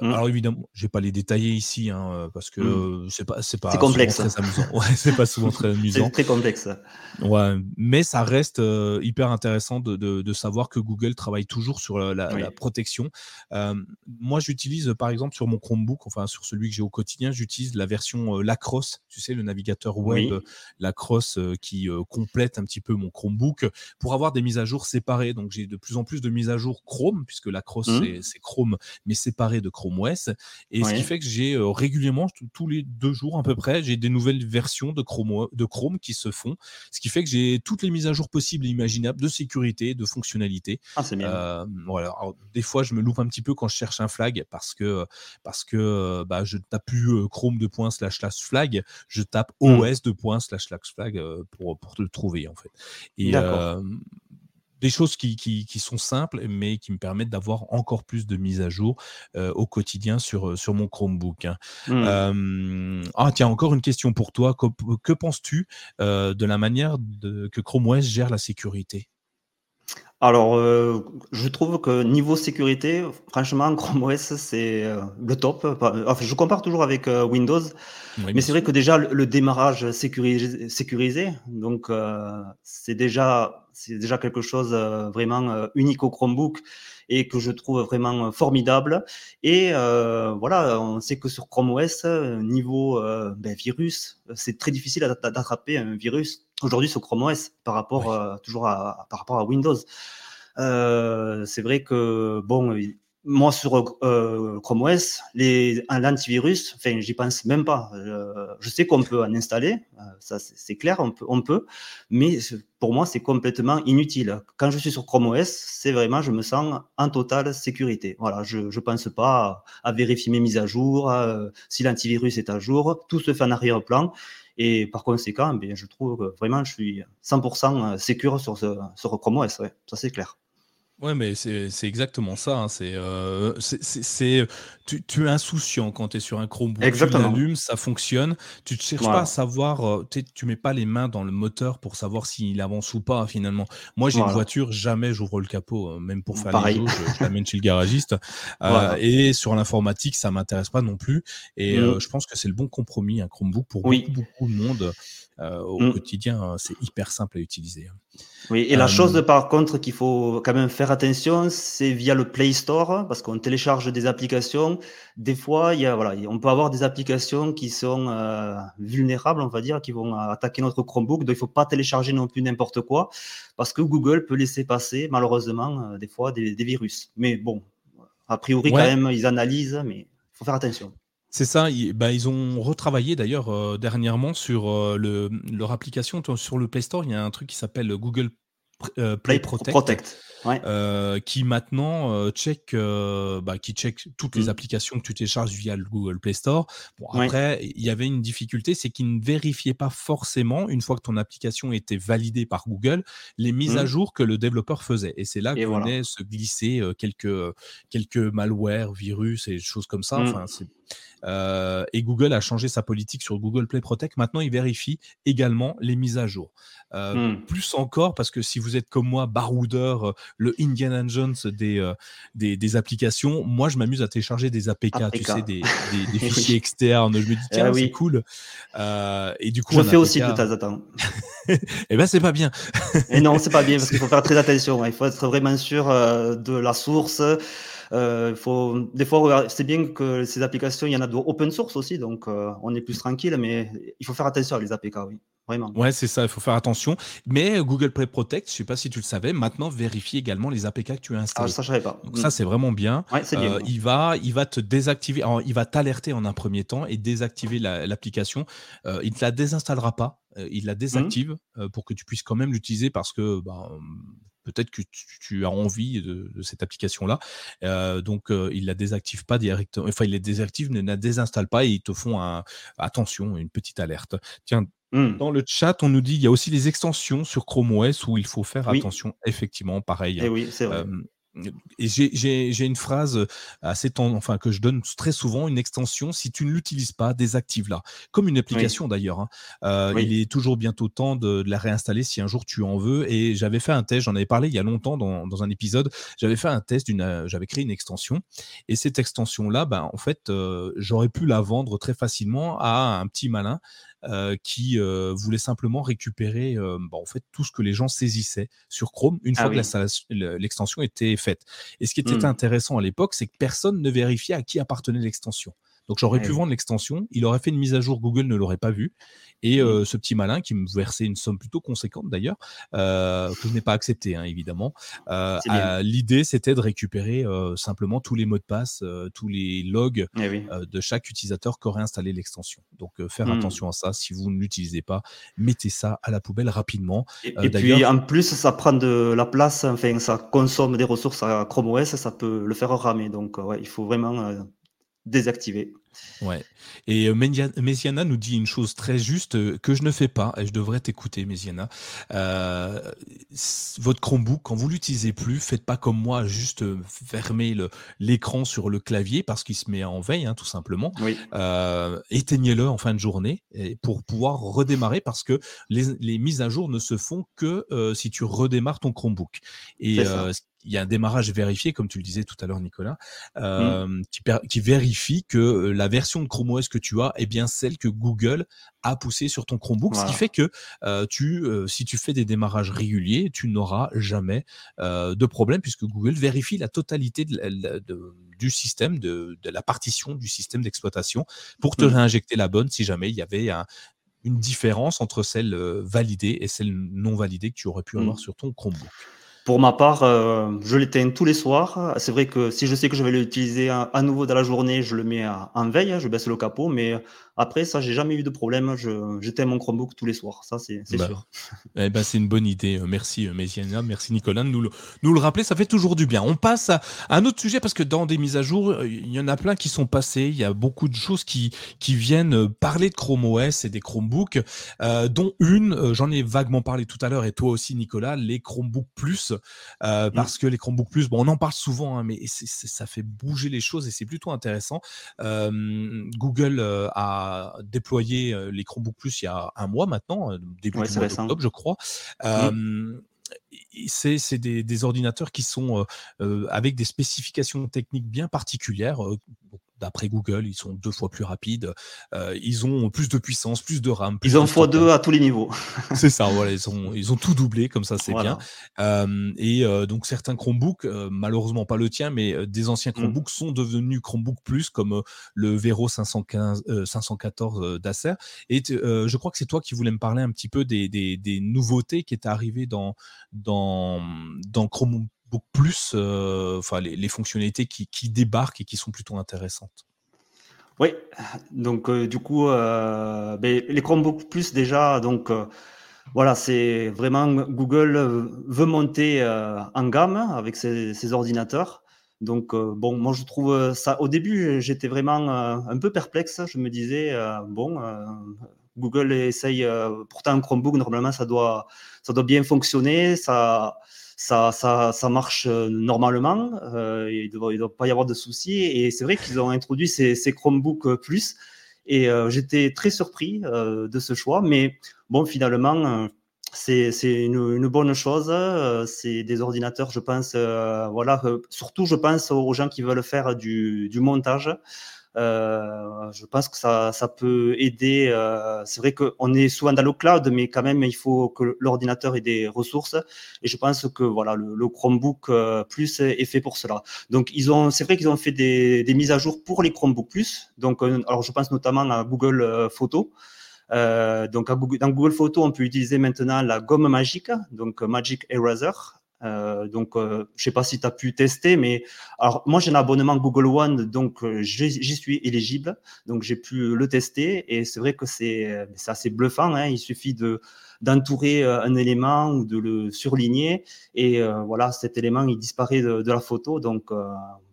Mmh. Alors évidemment, je vais pas les détailler ici, hein, parce que mmh. c'est pas c'est pas complexe. très amusant. Ouais, c'est pas souvent très amusant. c'est très complexe. Ouais, mais ça reste hyper intéressant de, de, de, savoir que Google travaille toujours sur la, la, protection. Euh, moi, j'utilise par exemple sur mon Chromebook, enfin sur celui que j'ai au quotidien, j'utilise la version Lacrosse, tu sais, le navigateur web Lacrosse qui complète un petit peu mon Chromebook pour avoir des mises à jour séparées. Donc j'ai de plus en plus de mises à jour Chrome, puisque Lacrosse mmh. c'est Chrome, mais séparé de Chrome Chrome OS. Et ce qui fait que j'ai euh, régulièrement, tous les deux jours à peu près, j'ai des nouvelles versions de Chrome, de Chrome qui se font. Ce qui fait que j'ai toutes les mises à jour possibles et imaginables de sécurité, de fonctionnalité. Ah, c'est bien. Euh, voilà. des fois, je me loupe un petit peu quand je cherche un flag parce que, parce que bah, je tape plus Chrome de points slash slash flag, je tape hmm. OS de points slash slash flag euh, pour, pour le trouver en fait. Et des choses qui, qui, sont simples, mais qui me permettent d'avoir encore plus de mises à jour euh, au quotidien sur, euh, sur mon Chromebook. Hein. Mmh. ah, tiens, encore une question pour toi. Que, penses-tu euh, de la manière de, que Chrome OS gère la sécurité? Alors, euh, je trouve que niveau sécurité, franchement, Chrome OS, c'est euh, le top. Enfin, je compare toujours avec euh, Windows, mais c'est vrai que déjà le, démarrage sécurisé, sécurisé donc c'est déjà c'est déjà quelque chose vraiment unique au Chromebook et que je trouve vraiment formidable. Et voilà, on sait que sur Chrome OS, niveau ben, virus, c'est très difficile d'attraper un virus aujourd'hui sur Chrome OS par rapport euh, toujours à, par rapport à Windows. Euh, c'est vrai que bon, moi sur euh, Chrome OS, les l'antivirus, enfin j'y pense même pas. je sais qu'on peut en installer, ça c'est clair, on peut, on peut, mais pour moi c'est complètement inutile. Quand je suis sur Chrome OS, c'est vraiment je me sens en totale sécurité. Voilà, je ne pense pas à, vérifier mes mises à jour, si l'antivirus est à jour, tout se fait en arrière-plan. Et par conséquent, eh je trouve que vraiment, je suis 100% sécure sur, ce, sur Chrome OS. Ouais, ça, c'est clair. Ouais, mais c'est exactement ça. Hein. C'est, euh, c'est, tu, tu, es insouciant quand tu es sur un Chromebook. Exactement. Tu l'allumes, ça fonctionne. Tu ne cherches pas à savoir, euh, tu mets pas les mains dans le moteur pour savoir s'il avance ou pas, finalement. Moi, j'ai une voiture, jamais j'ouvre le capot, euh, même pour faire les jauges, je, l'amène chez le garagiste. et sur l'informatique, ça m'intéresse pas non plus. Et mmh. je pense que c'est le bon compromis, un Chromebook, pour beaucoup, beaucoup de monde. Euh, au mmh. quotidien, hein, c'est hyper simple à utiliser. Oui, et la chose par contre qu'il faut quand même faire attention, c'est via le Play Store, parce qu'on télécharge des applications. Des fois, il y a, voilà, on peut avoir des applications qui sont euh, vulnérables, on va dire, qui vont attaquer notre Chromebook. Donc, il ne faut pas télécharger non plus n'importe quoi, parce que Google peut laisser passer, malheureusement, euh, des fois, des, virus. Mais bon, a priori, quand même, ils analysent, mais il faut faire attention. C'est ça, ils, bah, ils ont retravaillé d'ailleurs euh, dernièrement sur euh, le, leur application. Sur le Play Store, il y a un truc qui s'appelle Google euh, Play, Protect. qui maintenant check, bah, qui check toutes les mmh. applications que tu télécharges via le Google Play Store. Bon, après, il y avait une difficulté, c'est qu'il ne vérifiait pas forcément, une fois que ton application était validée par Google, les mises à mmh. jour que le développeur faisait. Et c'est là qu'on voilà. se glisser quelques, quelques malwares, virus et choses comme ça. Mmh. Enfin, c'est euh, et Google a changé sa politique sur Google Play Protect. Maintenant, il vérifie également les mises à jour. Euh, hmm. Plus encore, parce que si vous êtes comme moi, baroudeur, euh, le Indiana Jones des, des, des, applications, moi, je m'amuse à télécharger des APK, tu sais, des, des, fichiers externes. Je me dis, eh tiens, c'est cool. et du coup, je fais aussi de temps en temps. eh ben, c'est pas bien. et non, c'est pas bien parce qu'il faut faire très attention. Il faut être vraiment sûr de la source. Euh, faut, des fois, c'est bien que ces applications, il y en a de open source aussi, donc euh, on est plus tranquille, mais il faut faire attention à les APK, oui. Vraiment. Ouais, c'est ça, il faut faire attention. Mais Google Play Protect, je ne sais pas si tu le savais, maintenant vérifie également les APK que tu as installés. Ah, ça, je savais pas. Donc, ça, mm. c'est vraiment bien. Ouais, bien euh, il, va, il va te désactiver, il va t'alerter en un premier temps et désactiver l'application. il ne te la désinstallera pas, il la désactive pour que tu puisses quand même l'utiliser parce que bah, peut-être que tu, as envie de, cette application-là. Euh, donc, euh, il la désactive pas directement. Enfin, il la désactive, ne la désinstalle pas et ils te font un, attention, une petite alerte. Tiens, mmh. dans le chat, on nous dit il y a aussi les extensions sur Chrome OS où il faut faire attention. Effectivement, pareil. Et eh oui, c'est vrai. J'ai une phrase assez enfin que je donne très souvent, une extension, si tu ne l'utilises pas, désactive-la. Comme une application d'ailleurs. Hein. Euh, il est toujours bientôt temps de, la réinstaller si un jour tu en veux. Et j'avais fait un test, j'en avais parlé il y a longtemps dans, un épisode. J'avais fait un test, euh, j'avais créé une extension. Et cette extension-là, ben, en fait, euh, j'aurais pu la vendre très facilement à un petit malin euh, qui euh, voulait simplement récupérer euh, bah, en fait tout ce que les gens saisissaient sur Chrome une ah fois que l'extension était faite. Et ce qui était mmh. intéressant à l'époque, c'est que personne ne vérifiait à qui appartenait l'extension. Donc j'aurais pu vendre l'extension, il aurait fait une mise à jour, Google ne l'aurait pas vu. Et mmh. ce petit malin qui me versait une somme plutôt conséquente d'ailleurs, que je n'ai pas accepté hein, évidemment. L'idée c'était de récupérer simplement tous les mots de passe, tous les logs eh de chaque utilisateur qui aurait installé l'extension. Donc faire mmh. attention à ça. Si vous ne l'utilisez pas, mettez ça à la poubelle rapidement. Et, puis en plus ça prend de la place, enfin ça consomme des ressources à Chrome OS, ça peut le faire ramer. Donc ouais, il faut vraiment désactiver. Ouais. Et euh, Mesiana nous dit une chose très juste euh, que je ne fais pas et je devrais t'écouter, Mesiana. Euh, votre Chromebook, quand vous l'utilisez plus, faites pas comme moi, juste fermer l'écran sur le clavier parce qu'il se met en veille, hein, tout simplement. Éteignez-le en fin de journée pour pouvoir redémarrer parce que les, mises à jour ne se font que si tu redémarres ton Chromebook. Et il y a un démarrage vérifié, comme tu le disais tout à l'heure, Nicolas, mmh. euh, qui, vérifie que euh, la version de Chrome OS que tu as est bien celle que Google a poussée sur ton Chromebook, ce qui fait que euh, tu, si tu fais des démarrages réguliers, tu n'auras jamais de problème puisque Google vérifie la totalité du système, de, la partition du système d'exploitation pour te mmh. réinjecter la bonne si jamais il y avait une différence entre celle validée et celle non validée que tu aurais pu avoir mmh. sur ton Chromebook. Pour ma part, euh, je l'éteins tous les soirs. C'est vrai que si je sais que je vais l'utiliser à, nouveau dans la journée, je le mets en veille, je baisse le capot, mais après, ça, j'ai jamais eu de problème. J'éteins mon Chromebook tous les soirs. Ça, c'est bah, sûr. Eh ben, c'est une bonne idée. Euh, merci, euh, Messiana. Merci, Nicolas, de nous le, nous le rappeler. Ça fait toujours du bien. On passe à, un autre sujet parce que dans des mises à jour, euh, il y en a plein qui sont passées. Il y a beaucoup de choses qui, qui viennent parler de Chrome OS et des Chromebooks, dont une, j'en ai vaguement parlé tout à l'heure, et toi aussi, Nicolas, les Chromebooks Plus. Mmh. Parce que les Chromebooks Plus, bon, on en parle souvent, hein, mais ça fait bouger les choses et c'est plutôt intéressant. Google a déployé les Chromebooks Plus il y a un mois maintenant, début mois d'octobre, je crois. Mmh. c'est des, ordinateurs qui sont euh, avec des spécifications techniques bien particulières d'après Google, ils sont deux fois plus rapides, euh, ils ont plus de puissance, plus de RAM. ils ont fois deux à tous les niveaux. c'est ça, voilà, ils ont, ils ont tout doublé, comme ça c'est bien. Euh, et euh, donc certains Chromebooks, malheureusement pas le tien, mais des anciens mmh. Chromebooks sont devenus Chromebook Plus, comme le Vero 515, 514 d'Acer. Et je crois que c'est toi qui voulais me parler un petit peu des, des, des nouveautés qui étaient arrivées dans, dans, dans Chromebook beaucoup plus euh, enfin, les, fonctionnalités qui, débarquent et qui sont plutôt intéressantes. Oui, donc euh, du coup, euh, ben, les Chromebooks Plus déjà, donc voilà, c'est vraiment Google veut monter en gamme avec ses, ordinateurs. Donc bon, moi je trouve ça. Au début, j'étais vraiment un peu perplexe. Je me disais bon, Google essaye. pourtant Chromebook normalement ça doit ça doit bien fonctionner. Ça ça, ça, ça marche euh, normalement. Euh, il ne doit, pas y avoir de soucis. Et c'est vrai qu'ils ont introduit ces, ces Chromebooks euh, Plus. Et j'étais très surpris de ce choix. Mais bon, finalement, c'est une, une, bonne chose. c'est des ordinateurs, je pense, voilà, surtout je pense aux gens qui veulent faire du, du montage. Euh, je pense que ça, ça peut aider. Euh, c'est vrai qu'on est souvent dans le cloud, mais quand même, il faut que l'ordinateur ait des ressources. Et je pense que voilà, le, Chromebook euh, Plus est fait pour cela. Donc, ils ont, c'est vrai qu'ils ont fait des, mises à jour pour les Chromebook Plus. Donc, alors je pense notamment à Google Photos. Donc, dans Google Photos, on peut utiliser maintenant la gomme magique, donc Magic Eraser. Euh, donc, euh, je sais pas si tu as pu tester, mais alors moi j'ai un abonnement Google One, donc euh, j'y suis éligible, donc j'ai pu le tester et c'est vrai que c'est assez bluffant. Hein, il suffit de d'entourer un élément ou de le surligner et voilà cet élément il disparaît de, la photo. Donc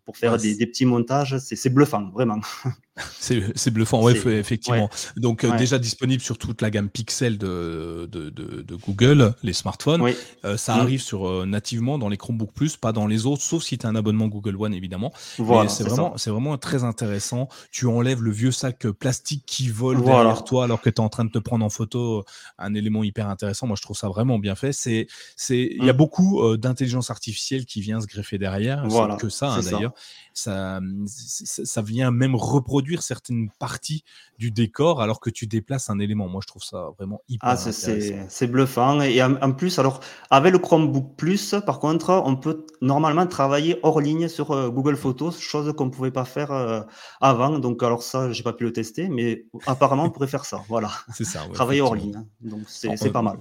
pour faire des, des, petits montages, c'est bluffant vraiment. C'est bluffant, ouais, effectivement. Donc euh, déjà disponible sur toute la gamme Pixel de, de, de, Google, les smartphones. Euh, ça mm. arrive sur euh, nativement dans les Chromebook Plus, pas dans les autres, sauf si tu as un abonnement Google One évidemment. Voilà, c'est vraiment, c'est vraiment très intéressant. Tu enlèves le vieux sac plastique qui vole derrière toi alors que tu es en train de te prendre en photo un élément hyper intéressant. Moi, je trouve ça vraiment bien fait. C'est, c'est, il y a mm. beaucoup d'intelligence artificielle qui vient se greffer derrière. Voilà, que ça hein, d'ailleurs. Ça, ça vient même reproduire certaines parties du décor alors que tu déplaces un élément. Moi, je trouve ça vraiment hyper ah, C'est bluffant. Et en, plus, alors, avec le Chromebook Plus, par contre, on peut normalement travailler hors ligne sur euh, Google Photos, chose qu'on ne pouvait pas faire euh, avant. Donc, alors ça, j'ai pas pu le tester, mais apparemment, on pourrait faire ça. Voilà. C'est ça. travailler hors ligne. Hein. Donc, c'est pas mal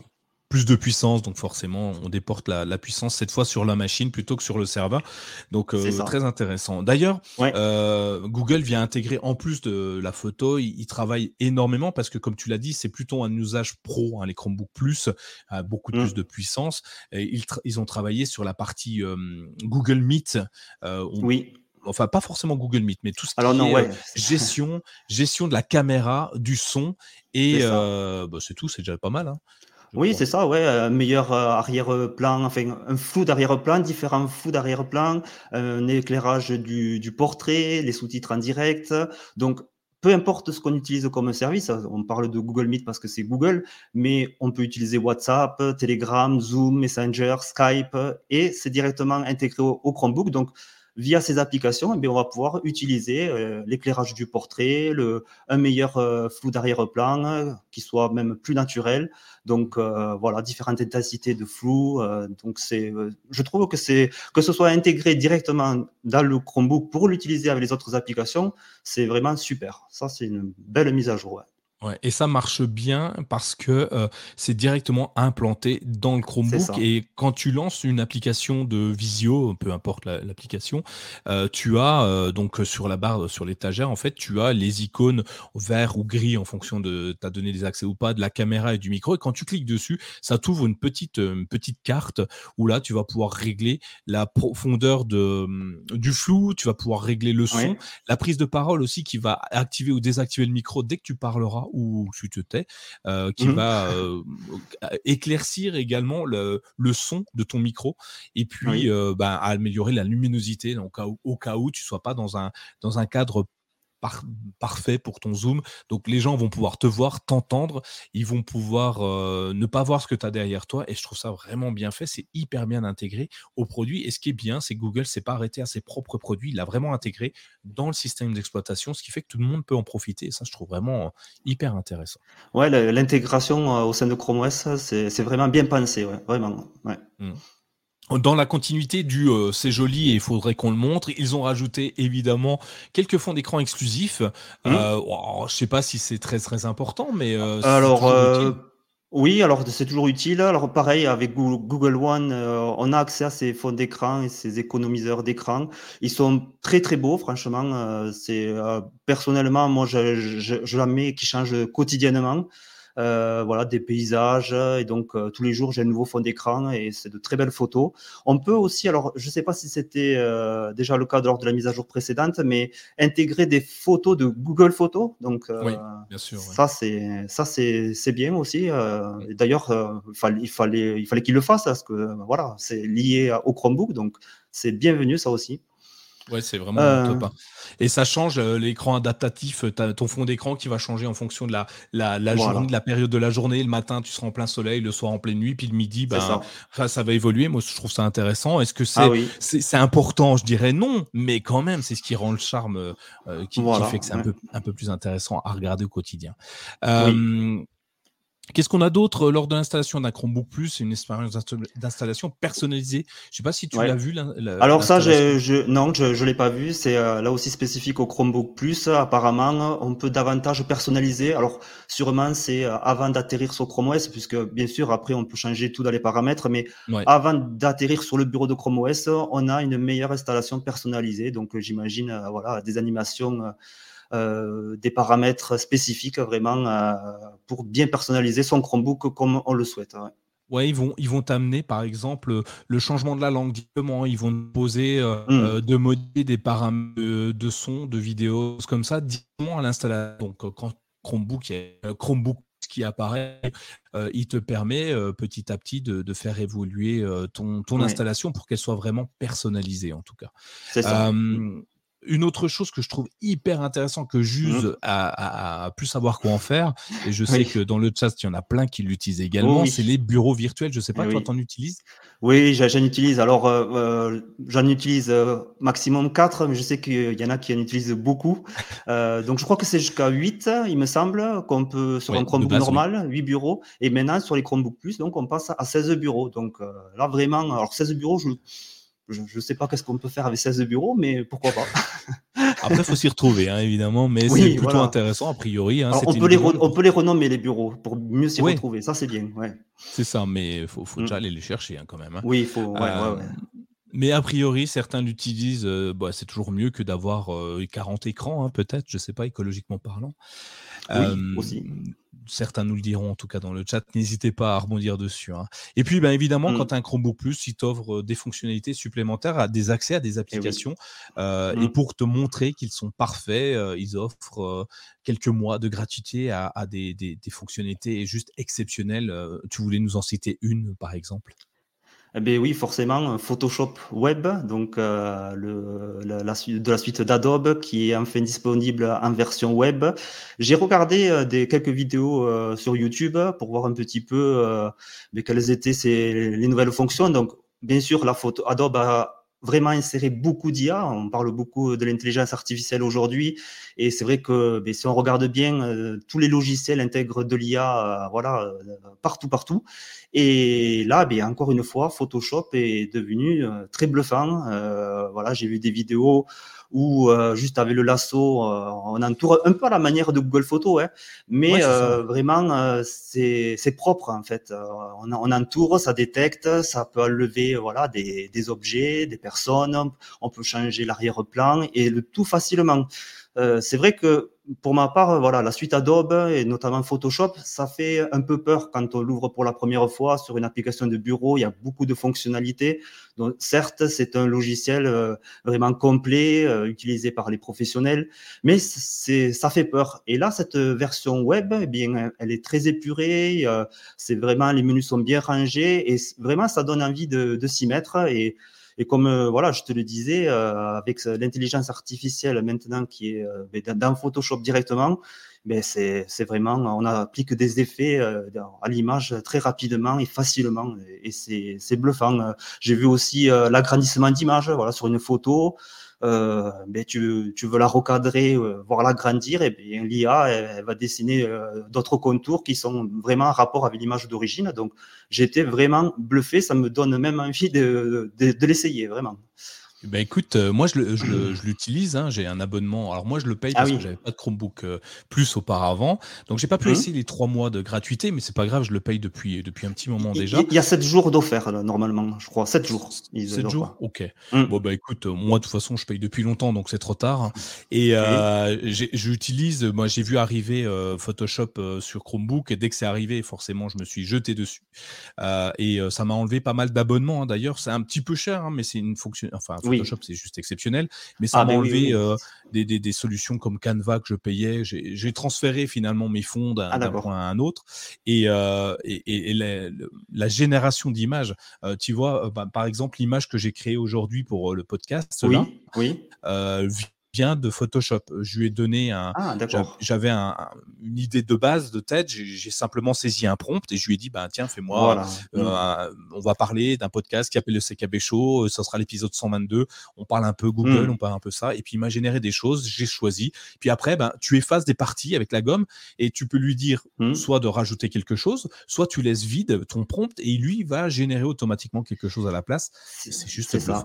plus de puissance, donc forcément on déporte la, puissance cette fois sur la machine plutôt que sur le serveur. Donc euh, très intéressant. D'ailleurs, euh, Google vient intégrer en plus de la photo, il, travaille énormément parce que comme tu l'as dit, c'est plutôt un usage pro, hein, les Chromebook Plus, a beaucoup mmh. plus de puissance. Et ils, ont travaillé sur la partie euh, Google Meet. oui enfin pas forcément Google Meet, mais tout ce qui est gestion, gestion de la caméra, du son et bah, c'est tout, c'est déjà pas mal. Hein. Oui, c'est ça, ouais, un meilleur euh, arrière-plan, enfin un flou d'arrière-plan, différents flous d'arrière-plan, un éclairage du, du portrait, les sous-titres en direct. Donc, peu importe ce qu'on utilise comme service, on parle de Google Meet parce que c'est Google, mais on peut utiliser WhatsApp, Telegram, Zoom, Messenger, Skype, et c'est directement intégré au, au Chromebook. Donc, via ces applications, eh bien, on va pouvoir utiliser euh, l'éclairage du portrait, le, un meilleur euh, flou d'arrière-plan euh, qui soit même plus naturel. Donc voilà, différentes intensités de flou. donc c'est, je trouve que c'est que ce soit intégré directement dans le Chromebook pour l'utiliser avec les autres applications, c'est vraiment super. Ça c'est une belle mise à jour. Et ça marche bien parce que euh, c'est directement implanté dans le Chromebook. Et quand tu lances une application de visio, peu importe l'application, euh, tu as euh, donc sur la barre, sur l'étagère, en fait, tu as les icônes vert ou gris en fonction de ta donné des accès ou pas, de la caméra et du micro. Et quand tu cliques dessus, ça t'ouvre une petite, petite carte où là, tu vas pouvoir régler la profondeur de, hum, du flou, tu vas pouvoir régler le son, la prise de parole aussi qui va activer ou désactiver le micro dès que tu parleras ou tu te tais, euh, qui mmh. va éclaircir également le, son de ton micro et puis bah, améliorer la luminosité donc, au, cas où tu sois pas dans un, dans un cadre parfait pour ton zoom. Donc les gens vont pouvoir te voir, t'entendre, ils vont pouvoir euh, ne pas voir ce que tu as derrière toi. Et je trouve ça vraiment bien fait. C'est hyper bien intégré au produit. Et ce qui est bien, c'est que Google s'est pas arrêté à ses propres produits. Il l'a vraiment intégré dans le système d'exploitation, ce qui fait que tout le monde peut en profiter. Et ça, je trouve vraiment hyper intéressant. Ouais, l'intégration euh, au sein de Chrome OS, c'est vraiment bien pensé. vraiment. Ouais. Mmh. Dans la continuité du euh, c'est joli et il faudrait qu'on le montre, ils ont rajouté évidemment quelques fonds d'écran exclusifs. Mmh. Euh, oh, je sais pas si c'est très très important, mais euh, alors euh, oui, alors c'est toujours utile. Alors pareil avec Google One, on a accès à ces fonds d'écran et ces économiseurs d'écran. Ils sont très très beaux, franchement. c'est personnellement moi je, je, je la mets qui change quotidiennement. Euh, voilà, des paysages. Et donc, euh, tous les jours, j'ai un nouveau fond d'écran et c'est de très belles photos. On peut aussi, alors, je ne sais pas si c'était euh, déjà le cas lors de la mise à jour précédente, mais intégrer des photos de Google Photos. Donc, oui, bien sûr, ça, c'est ça c'est bien aussi. D'ailleurs, il fallait, il fallait, il fallait qu'il le fasse parce que voilà, c'est lié au Chromebook. Donc, c'est bienvenu, ça aussi. Ouais, c'est vraiment euh... top. Hein. Et ça change euh, l'écran adaptatif, euh, ton fond d'écran qui va changer en fonction de la, la, la journée, de la période de la journée. Le matin, tu seras en plein soleil, le soir en pleine nuit, puis le midi, ben, ça. ça va évoluer. Moi, je trouve ça intéressant. Est-ce que ah c'est important? Je dirais non, mais quand même, c'est ce qui rend le charme, euh, qui, qui, fait que c'est un, peu, un peu plus intéressant à regarder au quotidien. Euh, Qu'est-ce qu'on a d'autre euh, lors de l'installation d'un Chromebook Plus une expérience d'installation personnalisée? Je ne sais pas si tu l'as vu. Alors ça, je, non, je ne l'ai pas vu. C'est euh, là aussi spécifique au Chromebook Plus. Apparemment, on peut davantage personnaliser. Alors sûrement, c'est euh, avant d'atterrir sur Chrome OS, puisque bien sûr, après, on peut changer tout dans les paramètres. Mais avant d'atterrir sur le bureau de Chrome OS, on a une meilleure installation personnalisée. Donc j'imagine, voilà, des animations euh, des paramètres spécifiques vraiment euh, pour bien personnaliser son Chromebook comme on le souhaite. Ouais, ils vont ils vont t'amener, par exemple, le changement de la langue directement. Ils vont te poser, euh, mmh. euh, de modifier des paramètres de son, de vidéo, comme ça, directement à l'installation. Donc, euh, quand Chromebook, Chromebook qui apparaît, il te permet petit à petit de, faire évoluer ton, ton installation pour qu'elle soit vraiment personnalisée, en tout cas. C'est ça. Une autre chose que je trouve hyper intéressant que Juse mmh. a, pu savoir quoi en faire, et je sais que dans le chat, il y en a plein qui l'utilisent également, c'est les bureaux virtuels. Je ne sais pas, toi, tu en utilises? Oui, j'en utilise. Alors, euh, euh, j'en utilise euh, maximum 4, mais je sais qu'il y en a qui en utilisent beaucoup. donc, je crois que c'est jusqu'à 8, il me semble, qu'on peut, sur un Chromebook normal, 8 bureaux. Et maintenant, sur les Chromebook Plus, donc, on passe à 16 bureaux. Donc, là, vraiment, alors 16 bureaux, je je ne sais pas qu'est-ce qu'on peut faire avec 16 bureaux, mais pourquoi pas. Après, il faut s'y retrouver, hein, évidemment, mais c'est plutôt intéressant a priori. Hein, on, peut les on, peut les renommer, les bureaux, pour mieux s'y retrouver. Ça, c'est bien. Ouais. C'est ça, mais il faut, faut déjà mm. aller les chercher hein, quand même. Oui, il faut. Euh, mais a priori, certains l'utilisent. Euh, bah, c'est toujours mieux que d'avoir 40 euh, écrans, peut-être, je ne sais pas, écologiquement parlant. Oui, aussi certains nous le diront en tout cas dans le chat, n'hésitez pas à rebondir dessus. Hein. Et puis, ben, évidemment, mmh. quand tu as un Chromebook Plus, il t'offre des fonctionnalités supplémentaires, à des accès à des eh applications. Et, mmh. pour te montrer qu'ils sont parfaits, ils offrent quelques mois de gratuité à, des, des, fonctionnalités juste exceptionnelles. tu voulais nous en citer une, par exemple? Eh bien oui, forcément, Photoshop Web, donc euh, le, la, de la suite d'Adobe qui est enfin disponible en version web. J'ai regardé euh, des quelques vidéos euh, sur YouTube pour voir un petit peu mais quelles étaient ces, les nouvelles fonctions. Donc, bien sûr, la photo Adobe a vraiment insérer beaucoup d'IA. On parle beaucoup de l'intelligence artificielle aujourd'hui, et c'est vrai que ben, si on regarde bien, euh, tous les logiciels intègrent de l'IA, euh, voilà, euh, partout, partout. Et là, ben, encore une fois, Photoshop est devenu très bluffant. voilà, j'ai vu des vidéos où euh, juste avec le lasso, euh, on entoure un peu à la manière de Google Photos, hein, mais euh, vraiment c'est propre en fait. On, on, entoure, ça détecte, ça peut enlever voilà des, des objets, des personnes, on peut changer l'arrière-plan et le tout facilement. Euh, c'est vrai que pour ma part, voilà, la suite Adobe et notamment Photoshop, ça fait un peu peur quand on l'ouvre pour la première fois sur une application de bureau. Il y a beaucoup de fonctionnalités. Donc, certes, c'est un logiciel euh, vraiment complet, euh, utilisé par les professionnels, mais c'est, ça fait peur. Et là, cette version web, eh bien, elle est très épurée. c'est vraiment, les menus sont bien rangés et vraiment, ça donne envie de, de s'y mettre. Et et comme euh, voilà, je te le disais, euh, avec l'intelligence artificielle maintenant qui est euh, ben, dans Photoshop directement, ben, c'est vraiment, on applique des effets à l'image très rapidement et facilement, et, c'est bluffant. J'ai vu aussi l'agrandissement d'image, voilà, sur une photo. Euh, ben tu, tu, veux la recadrer, euh, voir l'agrandir, et bien l'IA elle, va dessiner euh, d'autres contours qui sont vraiment en rapport avec l'image d'origine. Donc j'étais vraiment bluffé, ça me donne même envie de, de, de l'essayer, vraiment. Ben écoute, euh, moi je l'utilise, hein, j'ai un abonnement. Alors moi je le paye ah parce que j'avais pas de Chromebook euh, plus auparavant, donc j'ai pas pu mmh. essayer les trois mois de gratuité, mais c'est pas grave, je le paye depuis depuis un petit moment déjà. Il y a sept jours d'offert normalement, je crois, sept jours. Sept jours, ok. Mmh. Bon bah écoute, euh, moi de toute façon je paye depuis longtemps, donc c'est trop tard. Hein. Et j'utilise, moi j'ai vu arriver Photoshop sur Chromebook et dès que c'est arrivé, forcément je me suis jeté dessus et ça m'a enlevé pas mal d'abonnements. Hein, d'ailleurs, c'est un petit peu cher, mais c'est une fonction, enfin Photoshop, c'est juste exceptionnel. Mais ça ah, m'a enlevé euh, des, des, solutions comme Canva que je payais. J'ai transféré finalement mes fonds d'un ah, point à un autre. Et, euh, et, et, la, génération d'images, euh, tu vois, bah, par exemple, l'image que j'ai créée aujourd'hui pour le podcast, oui, oui de Photoshop. Je lui ai donné un. Ah, j'avais une idée de base de tête. J'ai simplement saisi un prompt et je lui ai dit bah, tiens, fais-moi. Euh, mmh. on va parler d'un podcast qui s'appelle le CKB Show. Ça sera l'épisode 122. On parle un peu Google, mmh. on parle un peu ça. Et puis il m'a généré des choses. J'ai choisi. Puis après, ben, tu effaces des parties avec la gomme et tu peux lui dire mmh. soit de rajouter quelque chose, soit tu laisses vide ton prompt et lui va générer automatiquement quelque chose à la place. C'est juste ça.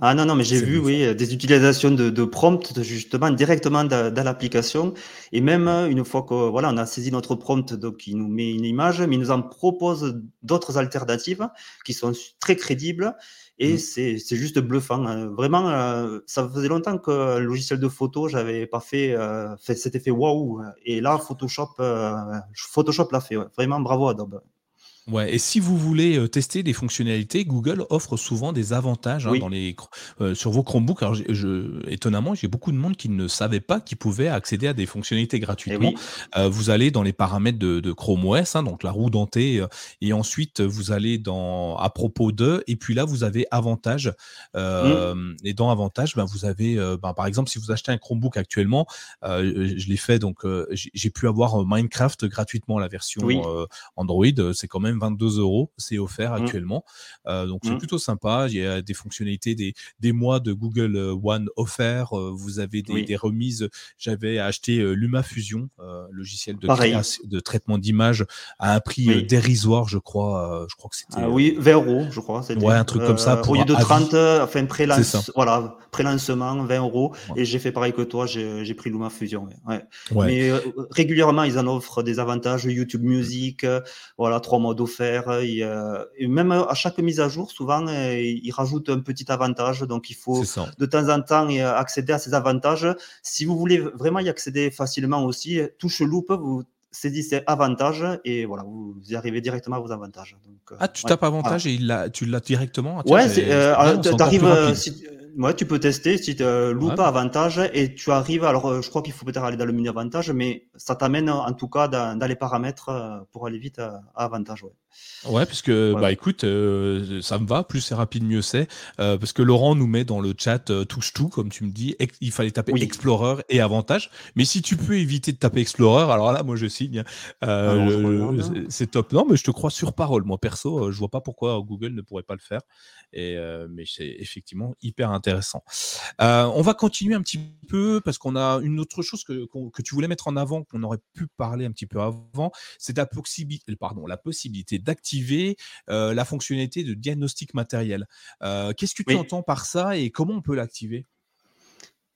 Ah non, non, mais j'ai vu, oui, des utilisations de, de prompts justement directement dans, l'application. Et même euh, une fois que voilà, on a saisi notre prompt, donc il nous met une image, mais il nous en propose d'autres alternatives qui sont très crédibles. Et mmh. c'est juste bluffant. Hein. Vraiment, euh, ça faisait longtemps que le logiciel de photo, j'avais pas fait, euh, fait cet effet waouh. Et là, Photoshop, Photoshop l'a fait. Vraiment, bravo Adobe. Ouais, et si vous voulez euh, tester des fonctionnalités, Google offre souvent des avantages hein, dans les, euh, sur vos Chromebooks. Alors, je, étonnamment, j'ai beaucoup de monde qui ne savait pas qu'ils pouvaient accéder à des fonctionnalités gratuitement. Eh euh, vous allez dans les paramètres de, de Chrome OS, hein, donc la roue dentée, et ensuite vous allez dans à propos de, et puis là vous avez avantages. Mmh. Et dans avantages, ben, vous avez, ben, par exemple, si vous achetez un Chromebook actuellement, je l'ai fait, donc j'ai pu avoir Minecraft gratuitement, la version Android. C'est quand même 22 euros, c'est offert mmh. actuellement. Euh, donc c'est mmh. plutôt sympa. Il y a des fonctionnalités, des, des mois de Google euh, One offerts. Euh, vous avez des, remises. J'avais acheté LumaFusion, logiciel de, de traitement d'image à un prix dérisoire, je crois. je crois que c'était. Ah oui, 20 euros, je crois. Ouais, un truc comme ça. Pour au lieu de 30, enfin pré-lance, voilà, pré-lancement, 20 euros. Et j'ai fait pareil que toi, j'ai pris LumaFusion. Ouais. Mais régulièrement, ils en offrent des avantages. YouTube Music, voilà, trois mois faire. Euh, et même à chaque mise à jour, souvent, euh, il rajoute un petit avantage. Donc, il faut de temps en temps euh, accéder à ces avantages. Si vous voulez vraiment y accéder facilement aussi, touche loupe, vous saisissez avantage et voilà, vous y arrivez directement à vos avantages. Donc, ah, tu tapes avantage et il tu l'as directement? Ah, Ouais, tu arrives. Ouais, tu peux tester si tu euh, loupe avantage et tu arrives. Alors, euh, je crois qu'il faut peut-être aller dans le menu avantage, mais ça t'amène en tout cas dans, les paramètres euh, pour aller vite à, avantage. Ouais, ouais puisque, bah écoute, ça me va. Plus c'est rapide, mieux c'est. parce que Laurent nous met dans le chat touche tout, comme tu me dis. il fallait taper Explorer et avantage. Mais si tu peux éviter de taper Explorer, alors là, moi je signe. Ah c'est top. Non, mais je te crois sur parole. Moi perso, je vois pas pourquoi Google ne pourrait pas le faire. Et, mais c'est effectivement hyper intéressant intéressant. Euh, on va continuer un petit peu parce qu'on a une autre chose que, que tu voulais mettre en avant, qu'on aurait pu parler un petit peu avant, c'est la, possibilité, pardon, la possibilité d'activer euh, la fonctionnalité de diagnostic matériel. Euh, qu'est-ce que tu entends par ça et comment on peut l'activer?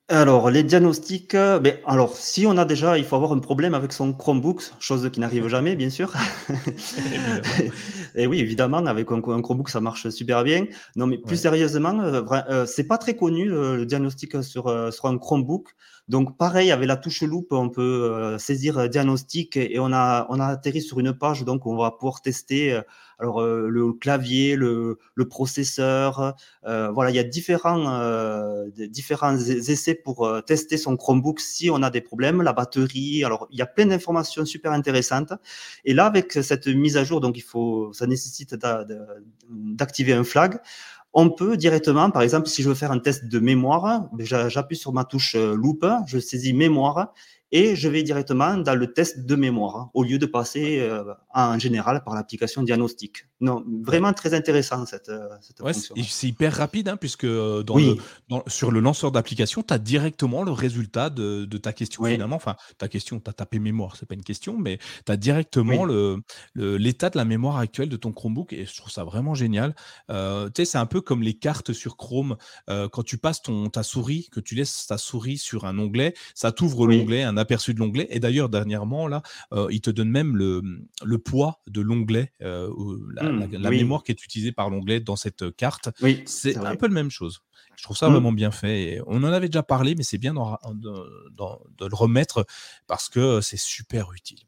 Alors, les diagnostics, mais ben, alors, si on a déjà, il faut avoir un problème avec son Chromebook, chose qui n'arrive jamais, bien sûr. Et oui, évidemment, avec un, Chromebook, ça marche super bien. Non, mais plus sérieusement, euh, euh, c'est pas très connu le, diagnostic sur, euh, sur un Chromebook. Donc, pareil, avec la touche loupe, on peut saisir diagnostic et on a, on a atterri sur une page, donc on va pouvoir tester alors euh, le clavier, le, processeur, euh, voilà, il y a différents, euh, différents essais pour tester son Chromebook si on a des problèmes, la batterie. Alors il y a plein d'informations super intéressantes. Et là, avec cette mise à jour, donc il faut, ça nécessite d'activer un flag on peut directement, par exemple, si je veux faire un test de mémoire, j'appuie sur ma touche loupe, je saisis mémoire et je vais directement dans le test de mémoire hein, au lieu de passer euh, en général par l'application diagnostic. Non, vraiment très intéressant cette, euh, cette fonction. C'est hyper rapide hein, puisque euh, dans sur le lanceur d'application, tu as directement le résultat de, ta question finalement. Enfin, ta question, tu as tapé mémoire, c'est pas une question, mais tu as directement l'état de la mémoire actuelle de ton Chromebook et je trouve ça vraiment génial. tu sais, c'est un peu comme les cartes sur Chrome. quand tu passes ton, ta souris, que tu laisses ta souris sur un onglet, ça t'ouvre l'onglet, un aperçu de l'onglet. Et d'ailleurs, dernièrement, là, euh, il te donne même le, le poids de l'onglet, euh, la, mmh, mémoire qui est utilisée par l'onglet dans cette carte. Oui, c'est un peu la même chose. Je trouve ça mmh. vraiment bien fait. on en avait déjà parlé, mais c'est bien de, le remettre parce que c'est super utile.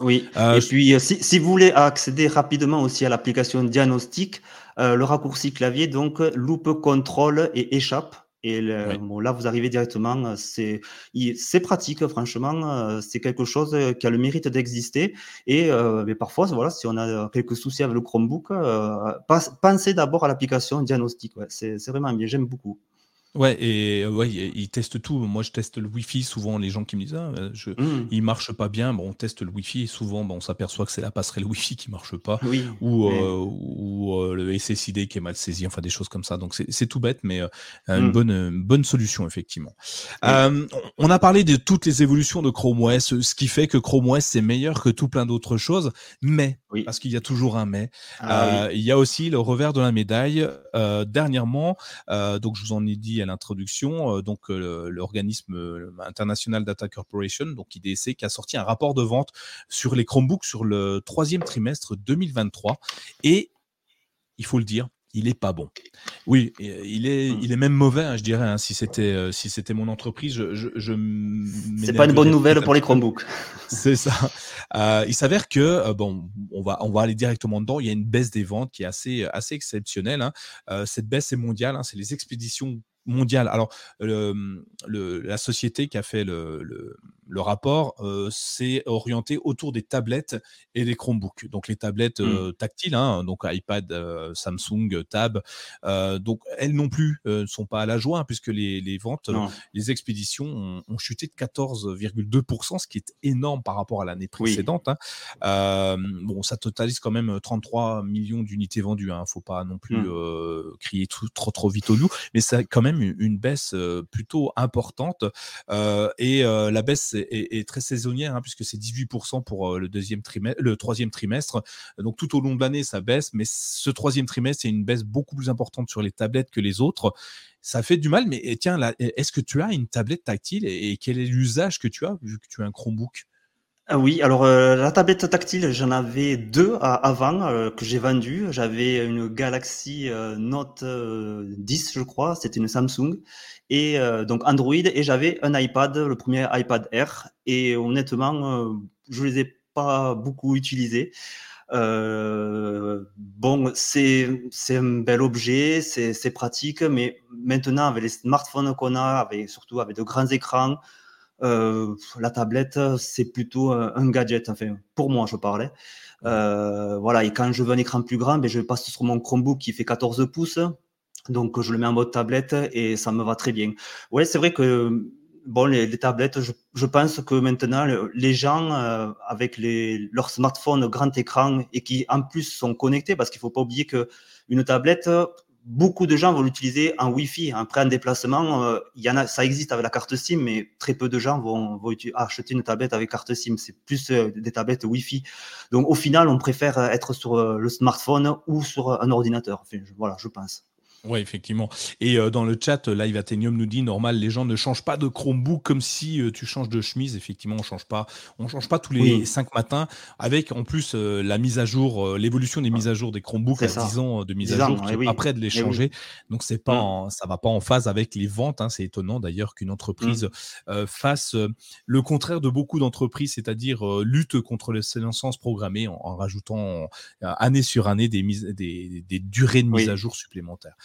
Oui, euh, et puis si, si, vous voulez accéder rapidement aussi à l'application diagnostic, le raccourci clavier, donc loupe, contrôle et échappe. Et bon, là, vous arrivez directement. Euh, c'est, c'est pratique, franchement. Euh, c'est quelque chose euh, qui a le mérite d'exister. Et mais parfois, voilà, si on a quelques soucis avec le Chromebook, pensez d'abord à l'application diagnostic. Ouais, c'est vraiment bien. J'aime beaucoup. Ouais, et ouais, ils testent tout. Moi, je teste le Wi-Fi. Souvent, les gens qui me disent, ah, je, mmh. il marche pas bien. Bon, on teste le Wi-Fi et souvent, on s'aperçoit que c'est la passerelle Wi-Fi qui marche pas, ou, ou le SSID qui est mal saisi. Enfin, des choses comme ça. Donc, c'est tout bête, mais une mmh. bonne, bonne solution effectivement. on a parlé de toutes les évolutions de Chrome OS, ce qui fait que Chrome OS c'est meilleur que tout plein d'autres choses. Mais parce qu'il y a toujours un mais, ah il y a aussi le revers de la médaille. dernièrement, donc je vous en ai dit l'introduction, euh, donc euh, l'organisme euh, international Data Corporation, donc IDC, qui a sorti un rapport de vente sur les Chromebooks sur le troisième trimestre 2023. Et il faut le dire, il est pas bon. Oui, il est, mmh. il est même mauvais, hein, je dirais. Hein, si c'était, euh, si c'était mon entreprise, je, je, je c'est pas une bonne nouvelle pour les Chromebooks. C'est ça. Euh, il s'avère que euh, bon, on va, on va aller directement dedans. Il y a une baisse des ventes qui est assez, assez exceptionnelle. Hein. Cette baisse est mondiale. C'est les expéditions mondiale. Alors, le, la société qui a fait le, le, rapport euh, s'est orientée autour des tablettes et des Chromebooks. Donc, les tablettes mmh. euh, tactiles, hein, donc iPad, euh, Samsung, Tab. donc, elles non plus ne sont pas à la joie, hein, puisque les, les ventes, les expéditions ont, chuté de 14,2%, ce qui est énorme par rapport à l'année précédente. Hein. bon, ça totalise quand même 33 millions d'unités vendues. Il ne faut pas non plus mmh. crier trop, trop, trop vite au loup, mais c'est quand même une baisse plutôt importante. et la baisse est, très saisonnière, hein, puisque c'est 18% pour le, deuxième trimestre, troisième trimestre. Donc tout au long de l'année, ça baisse, mais ce troisième trimestre, c'est une baisse beaucoup plus importante sur les tablettes que les autres ça fait du mal, mais tiens, est-ce que tu as une tablette tactile et, quel est l'usage que tu as vu que tu as un Chromebook? Oui, alors euh, la tablette tactile, j'en avais deux avant euh, que j'ai vendu. J'avais une Galaxy euh, Note 10, je crois, c'était une Samsung, et donc Android, et j'avais un iPad, le premier iPad Air, et honnêtement, je les ai pas beaucoup utilisés. bon, c'est c'est un bel objet, c'est pratique, mais maintenant avec les smartphones qu'on a, avec surtout avec de grands écrans. Euh, la tablette, c'est plutôt un gadget. Enfin, pour moi, je parlais. Euh, voilà, et quand je veux un écran plus grand, ben, je passe sur mon Chromebook qui fait 14 pouces. Donc, je le mets en mode tablette et ça me va très bien. Ouais, c'est vrai que bon, les, tablettes, je, pense que maintenant, les gens euh, avec les, leur smartphone grand écran et qui en plus sont connectés, parce qu'il faut pas oublier que une tablette, beaucoup de gens vont l'utiliser en Wi-Fi. Après, en déplacement, euh, en ça existe avec la carte SIM, mais très peu de gens vont, acheter une tablette avec carte SIM. C'est plus euh, des tablettes Wi-Fi. Donc, au final, on préfère être sur euh, le smartphone ou sur un ordinateur. Voilà, je pense. Oui, effectivement. Et euh, dans le chat, euh, Live Athenium nous dit normal, les gens ne changent pas de Chromebook comme si euh, tu changes de chemise. Effectivement, on change pas, on change pas tous les cinq matins. Avec en plus la mise à jour, l'évolution des mises à jour des Chromebooks à 10 ans de mise à jour, eh après de les changer. Donc c'est pas, mm. ça va pas en phase avec les ventes. Hein. C'est étonnant d'ailleurs qu'une entreprise mm. fasse le contraire de beaucoup d'entreprises, c'est-à-dire lutte contre l'obsolescence programmée en, en rajoutant année sur année des, mises, des, des durées de mise à jour supplémentaires.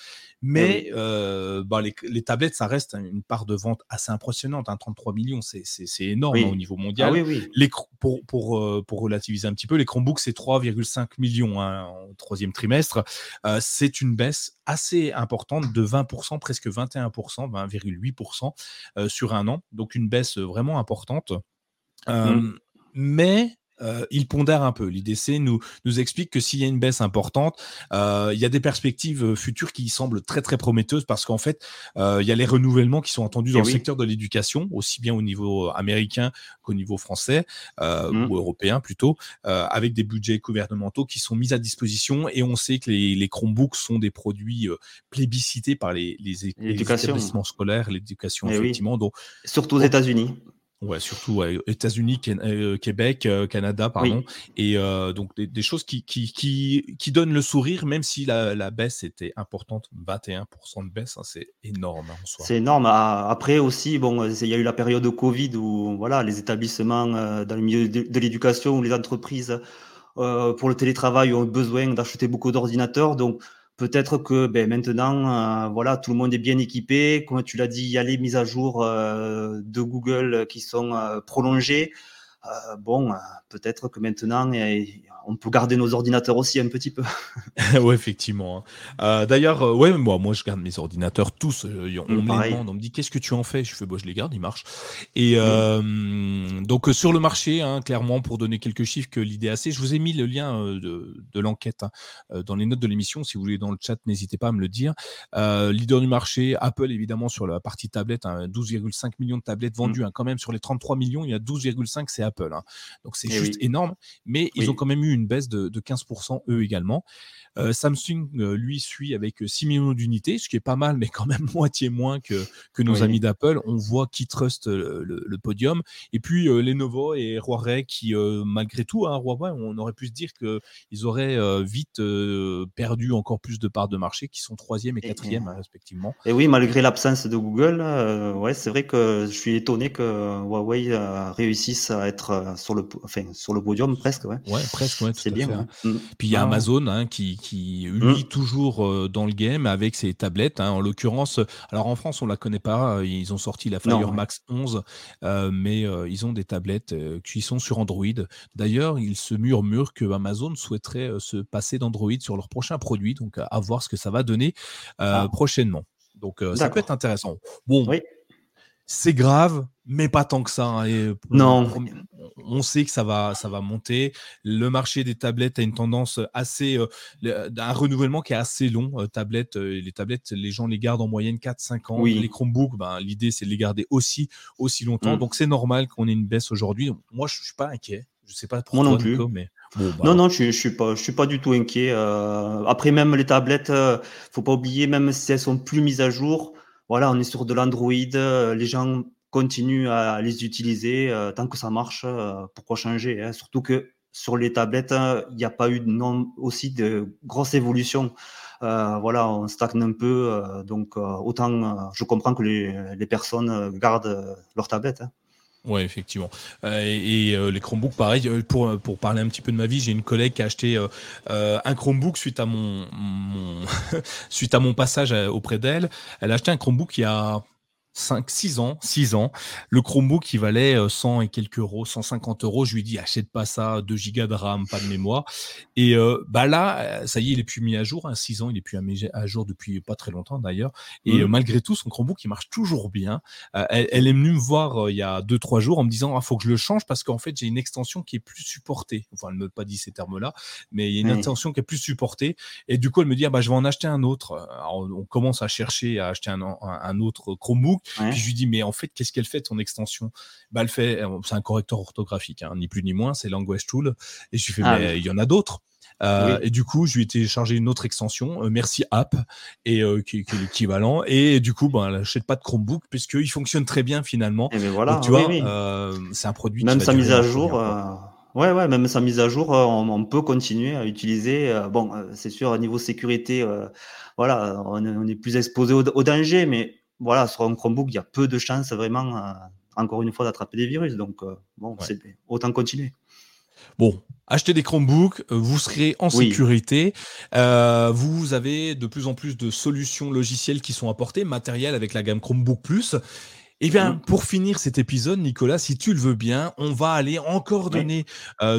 Mais euh, bah, les, tablettes, ça reste une part de vente assez impressionnante. Hein, 33 millions, c'est énorme hein, au niveau ah mondial. les, pour, pour, euh, pour, relativiser un petit peu, les Chromebooks, c'est 3,5 millions hein, au troisième trimestre. Euh, c'est une baisse assez importante de 20%, presque 21%, 20,8% sur un an. Donc une baisse vraiment importante. Mmh. Mais euh, il pondère un peu. L'IDC nous, nous explique que s'il y a une baisse importante, euh, il y a des perspectives euh, futures qui semblent très très prometteuses parce qu'en fait, il y a les renouvellements qui sont entendus dans eh le secteur de l'éducation, aussi bien au niveau américain qu'au niveau français mmh. ou européen plutôt, avec des budgets gouvernementaux qui sont mis à disposition et on sait que les, les Chromebooks sont des produits plébiscités par les, les, établissements scolaires, l'éducation eh effectivement. Donc, Surtout aux États-Unis. Ouais, surtout États-Unis, euh, Québec, euh, Canada, pardon. Et euh, donc des, choses qui, qui, qui, qui, donnent le sourire, même si la, la baisse était importante, 21% de baisse, hein, c'est énorme hein, en soi. C'est énorme. Après aussi, bon, il y a eu la période de Covid où voilà, les établissements dans le milieu de, de l'éducation ou les entreprises pour le télétravail ont besoin d'acheter beaucoup d'ordinateurs. Donc Peut-être que ben, maintenant, euh, voilà, tout le monde est bien équipé. Comme tu l'as dit, il y a les mises à jour euh, de Google qui sont euh, bon, peut-être que maintenant, on peut garder nos ordinateurs aussi un petit peu. oui, effectivement. Hein. Euh, d'ailleurs, euh, ouais, moi, moi, je garde mes ordinateurs tous. Euh, on, me demande, on me dit qu'est-ce que tu en fais? Je fais, bon, je les garde, ils marchent. Et donc, sur le marché, hein, clairement, pour donner quelques chiffres que l'IDAC, je vous ai mis le lien de, l'enquête hein, dans les notes de l'émission. Si vous voulez dans le chat, n'hésitez pas à me le dire. leader du marché, Apple, évidemment, sur la partie tablette, 12,5 millions de tablettes vendues. Mmh. quand même, sur les 33 millions, il y a 12,5, c'est Apple. Hein. Donc c'est eh juste énorme. Mais ils ont quand même eu une baisse de, de 15% eux également. Euh, Samsung, euh, lui, suit avec 6 millions d'unités, ce qui est pas mal, mais quand même moitié moins que, que nos amis d'Apple. On voit qui trust le, podium. Et puis Lenovo et Huawei qui, malgré tout, hein, Huawei, on aurait pu se dire qu'ils auraient vite perdu encore plus de parts de marché, qui sont troisième et quatrième hein, respectivement. Et oui, malgré l'absence de Google, ouais, c'est vrai que je suis étonné que Huawei réussisse à être sur le, enfin, sur le podium presque. Ouais, ouais presque, ouais, c'est bien. Hein. Mm. Puis il y a Amazon hein, qui, qui lui, mm. toujours euh, dans le game avec ses tablettes. Hein. En l'occurrence, alors en France, on la connaît pas. Euh, ils ont sorti la Fire Max 11, euh, mais ils ont des tablettes qui sont sur Android. D'ailleurs, il se murmure que Amazon souhaiterait se passer d'Android sur leur prochain produit. Donc, à voir ce que ça va donner ah. prochainement. Donc, ça peut être intéressant. Bon, oui c'est grave, mais pas tant que ça. Hein, et non. On, sait que ça va, ça va monter. Le marché des tablettes a une tendance assez, euh, un renouvellement qui est assez long. Euh, tablettes, euh, les tablettes, les gens les gardent en moyenne 4-5 ans. Les Chromebooks, ben, l'idée c'est de les garder aussi, aussi longtemps. Mm. Donc c'est normal qu'on ait une baisse aujourd'hui. Moi, je suis pas inquiet. Je sais pas pour Moi non plus. mais bah. Non, non, je, je suis pas, je suis pas du tout inquiet. après, même les tablettes, faut pas oublier, même si elles sont plus mises à jour, voilà, on est sur de l'Android, euh, les gens continuent à les utiliser euh, tant que ça marche. Euh, pourquoi changer hein? Surtout que sur les tablettes, il n'y a pas eu aussi de grosses évolutions. voilà, on stagne un peu, donc autant je comprends que les, personnes gardent leur tablette. Hein. Oui, effectivement. et, les Chromebooks, pareil, pour, pour parler un petit peu de ma vie, j'ai une collègue qui a acheté un Chromebook suite à mon, suite à mon passage auprès d'elle. Elle a acheté un Chromebook il y a 5, 6 ans, 6 ans, le Chromebook qui valait 100 euh, et quelques euros, 150 euros, je lui dis achète pas ça, 2 gigas de RAM, pas de mémoire. Et euh, bah là, euh, ça y est, il est plus mis à jour, hein, 6 ans, il est plus à jour depuis pas très longtemps d'ailleurs. Et mmh. malgré tout, son Chromebook il marche toujours bien. elle, elle, est venue me voir il y a 2-3 jours en me disant ah, faut que je le change parce qu'en fait j'ai une extension qui est plus supportée. Enfin, elle ne m'a pas dit ces termes-là, mais il y a une extension qui est plus supportée. Et du coup, elle me dit ah, bah je vais en acheter un autre. on commence à chercher à acheter un, un autre Chromebook. Puis je lui dis, mais en fait, qu'est-ce qu'elle fait ton extension? Bah, Elle fait, euh, c'est un correcteur orthographique, hein, ni plus ni moins, c'est Language Tool. Et je lui fais, ah mais il y en a d'autres. Euh, et du coup, je lui ai téléchargé une autre extension, euh, Merci App, et qui, est l'équivalent. Et du coup, ben, elle n'achète pas de Chromebook puisqu'il fonctionne très bien finalement. Et voilà, Donc, tu vois, c'est un produit. Même sa mise à jour. Ouais, ouais, même sa mise à jour, on, peut continuer à utiliser. bon, c'est sûr, au niveau sécurité, voilà, on, est plus exposé au, au danger, mais voilà, sur un Chromebook, il y a peu de chances vraiment, euh, encore une fois, d'attraper des virus. Donc, euh, bon, c'est autant continuer. Bon, achetez des Chromebooks, euh, vous serez en sécurité. vous avez de plus en plus de solutions logicielles qui sont apportées, matériel avec la gamme Chromebook Plus. Eh bien, pour finir cet épisode, Nicolas, si tu le veux bien, on va aller encore donner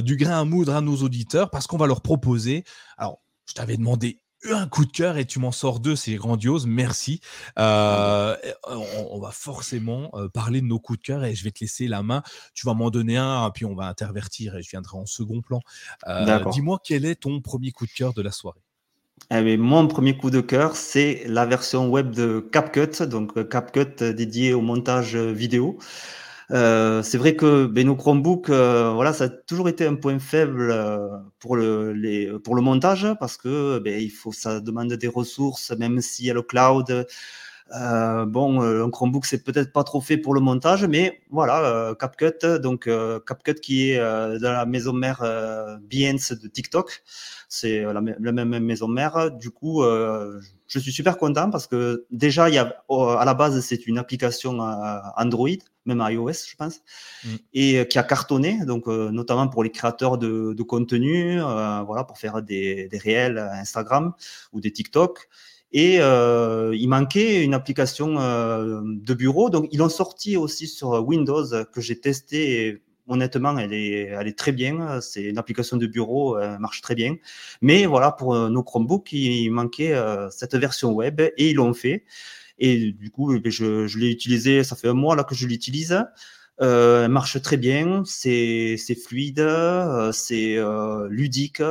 du grain à moudre à nos auditeurs parce qu'on va leur proposer. Alors, je t'avais demandé un coup de cœur et tu m'en sors deux, c'est grandiose, merci. Euh, on, va forcément euh, parler de nos coups de cœur et je vais te laisser la main. Tu vas m'en donner un, puis on va intervertir et je viendrai en second plan. Euh, dis-moi quel est ton premier coup de cœur de la soirée? Eh mon premier coup de cœur, c'est la version web de CapCut, donc CapCut dédié au montage vidéo. Euh, c'est vrai que ben, nos Chromebooks, euh, voilà, ça a toujours été un point faible euh, pour le, les, pour le montage parce que ben, il faut, ça demande des ressources, même s'il y a le cloud. Euh, bon, un Chromebook, c'est peut-être pas trop fait pour le montage, mais voilà, CapCut, donc CapCut qui est dans la maison mère Behance de TikTok, c'est la, la, même maison mère. Du coup, je suis super content parce que déjà, il y a, à la base, c'est une application Android même iOS, je pense, mm. et euh, qui a cartonné, donc euh, notamment pour les créateurs de, contenu, euh, voilà, pour faire des, réels Instagram ou des TikTok. Et il manquait une application de bureau, donc ils l'ont sorti aussi sur Windows que j'ai testé. Et, honnêtement, elle est, très bien. C'est une application de bureau, elle marche très bien. Mais voilà, pour nos Chromebooks, il manquait cette version web et ils l'ont fait. Et du coup, eh je, je l'ai utilisé, ça fait un mois là que je l'utilise. Euh, elle marche très bien, c'est fluide, euh, c'est euh, ludique.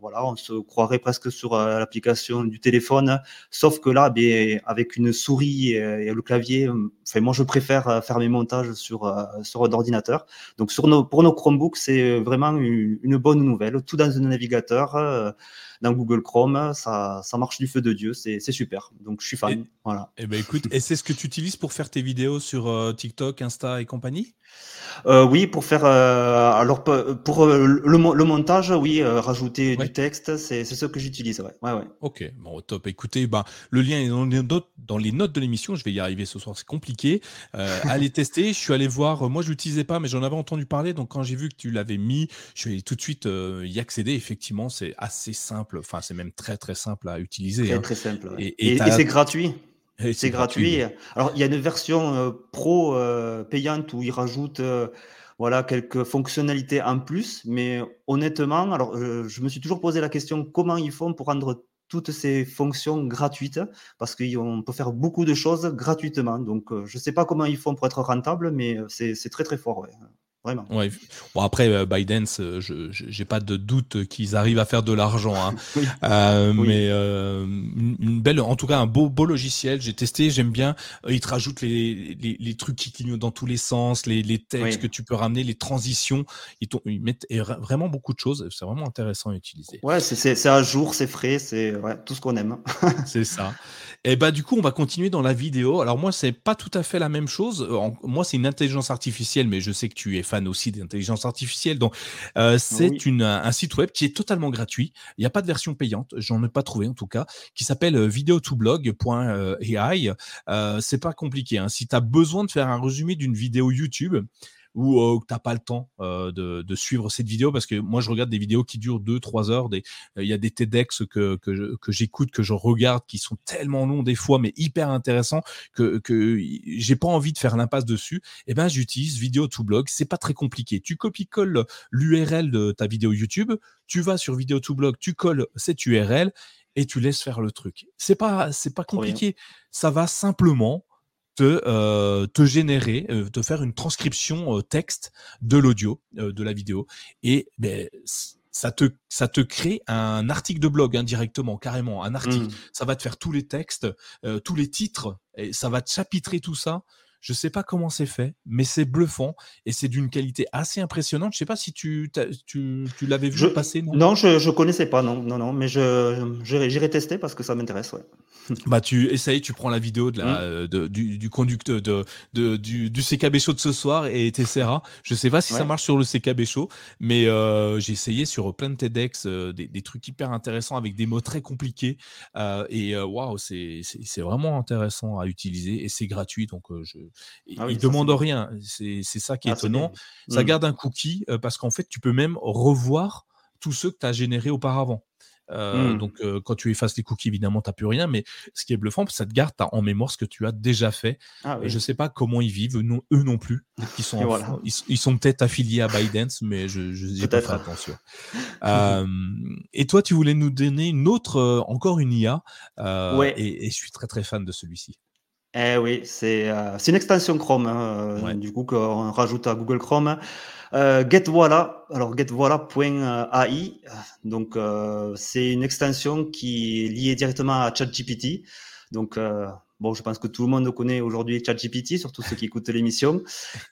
voilà, on se croirait presque sur l'application du téléphone, sauf que là, ben, avec une souris et, le clavier, enfin, moi je préfère faire mes montages sur sur un ordinateur. Donc sur nos, pour nos Chromebooks, c'est vraiment une, une, bonne nouvelle. Tout dans un navigateur dans Google Chrome, ça, ça marche du feu de Dieu, c'est super. Donc je suis fan. voilà. Eh ben écoute, et c'est ce que tu utilises pour faire tes vidéos sur euh, TikTok, Insta et compagnie? Euh, oui, pour faire euh, alors pour euh, le, montage, oui, rajouter du texte, c'est ce que j'utilise. Ouais. Ouais, ouais. Ok, bon, top. Écoutez, ben, le lien est dans les notes, dans les notes de l'émission. Je vais y arriver ce soir, c'est compliqué. allez tester. Je suis allé voir. Moi, je l'utilisais pas, mais j'en avais entendu parler. Donc, quand j'ai vu que tu l'avais mis, je suis allé tout de suite y accéder. Effectivement, c'est assez simple. Enfin, c'est même très très simple à utiliser. Très hein. très simple. et c'est gratuit. C'est gratuit. Alors, il y a une version euh, pro euh, payante où ils rajoutent euh, voilà, quelques fonctionnalités en plus. Mais honnêtement, alors, je me suis toujours posé la question comment ils font pour rendre toutes ces fonctions gratuites? Parce qu'on peut faire beaucoup de choses gratuitement. Donc, je ne sais pas comment ils font pour être rentable, mais c'est très, très fort. Ouais. Vraiment. Ouais. Bon, après, euh, Biden, euh, je n'ai pas de doute qu'ils arrivent à faire de l'argent. Hein. euh, Mais euh, une belle, en tout cas, un beau, beau logiciel. J'ai testé, j'aime bien. Ils te rajoutent les, les, les, trucs qui clignotent dans tous les sens, les, les textes que tu peux ramener, les transitions. Ils, ils mettent vraiment beaucoup de choses. C'est vraiment intéressant à utiliser. Ouais, c'est à jour, c'est frais, c'est ouais, tout ce qu'on aime. c'est ça. Et bah, du coup, on va continuer dans la vidéo. Alors, moi, c'est pas tout à fait la même chose. Moi, c'est une intelligence artificielle, mais je sais que tu es fan aussi d'intelligence artificielle. Donc, euh, c'est un site web qui est totalement gratuit. Il n'y a pas de version payante. J'en ai pas trouvé en tout cas, qui s'appelle euh, video2blog.ai. Euh, c'est pas compliqué. Hein. Si tu as besoin de faire un résumé d'une vidéo YouTube, ou euh, que tu n'as pas le temps euh, de, de, suivre cette vidéo parce que moi je regarde des vidéos qui durent 2-3 heures. Il des, y a des TEDx que, que, que j'écoute, que je regarde, qui sont tellement longs des fois, mais hyper intéressants que, que j'ai pas envie de faire l'impasse dessus. Et eh ben j'utilise Vidéo to Blog. C'est pas très compliqué. Tu copies-colles l'URL de ta vidéo YouTube, tu vas sur Vidéo to Blog, tu colles cette URL et tu laisses faire le truc. C'est pas c'est pas compliqué. Ça va simplement te, euh, te générer, euh, te faire une transcription euh, texte de l'audio, de la vidéo. Et ben, ça te, ça te crée un article de blog indirectement, hein, carrément, un article. Mmh. Ça va te faire tous les textes, tous les titres, et ça va te chapitrer tout ça je sais pas comment c'est fait, mais c'est bluffant et c'est d'une qualité assez impressionnante. Je sais pas si tu, tu, tu l'avais vu passer. Non, non je ne connaissais pas, non, non, non, mais je, j'irai tester parce que ça m'intéresse. Ouais. bah, tu essayes, tu prends la vidéo de la, mmh. euh, de, du, du, conducteur de, de, du, du CKB Show de ce soir et tu essaieras. Je sais pas si ça marche sur le CKB Show, mais euh, j'ai essayé sur plein de TEDx euh, des, des, trucs hyper intéressants avec des mots très compliqués et waouh, c'est, c'est vraiment intéressant à utiliser et c'est gratuit donc je ah demande rien. C'est ça qui est ah, étonnant. Ça mmh. garde un cookie parce qu'en fait, tu peux même revoir tous ceux que tu as générés auparavant. Euh, mmh. Donc, euh, quand tu effaces les cookies, évidemment, tu n'as plus rien. Mais ce qui est bluffant, ça te garde en mémoire ce que tu as déjà fait. Ah je ne sais pas comment ils vivent, eux non plus. Ils sont, ils, sont peut-être affiliés à Biden, mais je n'ai pas fait attention. et toi, tu voulais nous donner une autre, encore une IA. et, je suis très, très fan de celui-ci. Eh oui, c'est euh, une extension Chrome, hein, euh, du coup, qu'on rajoute à Google Chrome. Euh, GetVoila, alors getvoila.ai, donc euh, c'est une extension qui est liée directement à ChatGPT. Donc, euh, bon, je pense que tout le monde connaît aujourd'hui ChatGPT, surtout ceux qui écoutent l'émission.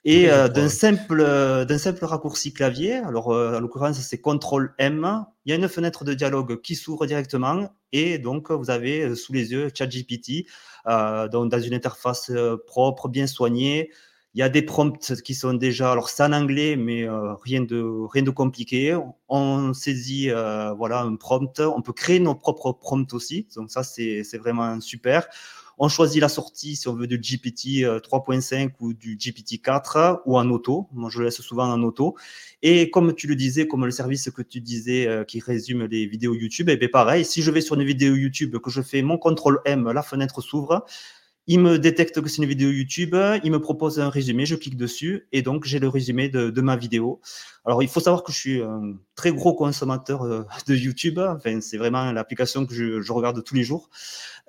Et d'un simple, d'un simple raccourci clavier, alors en l'occurrence c'est CTRL M, il y a une fenêtre de dialogue qui s'ouvre directement et donc vous avez sous les yeux ChatGPT euh, dans, une interface euh, propre, bien soignée. Il y a des prompts qui sont déjà, alors c'est en anglais, mais euh, rien de rien de compliqué. On saisit voilà un prompt, on peut créer nos propres prompts aussi. Donc ça c'est vraiment super. On choisit la sortie si on veut du GPT 3.5 euh, ou du GPT 4 ou en auto. Moi, je laisse souvent en auto. Et comme tu le disais, comme le service que tu disais euh, qui résume les vidéos YouTube, et eh bien pareil, si je vais sur une vidéo YouTube, que je fais mon contrôle M, la fenêtre s'ouvre. Il me détecte que c'est une vidéo YouTube, il me propose un résumé, je clique dessus et donc j'ai le résumé de, ma vidéo. Alors il faut savoir que je suis un très gros consommateur euh, de YouTube, enfin, c'est vraiment l'application que je, regarde tous les jours.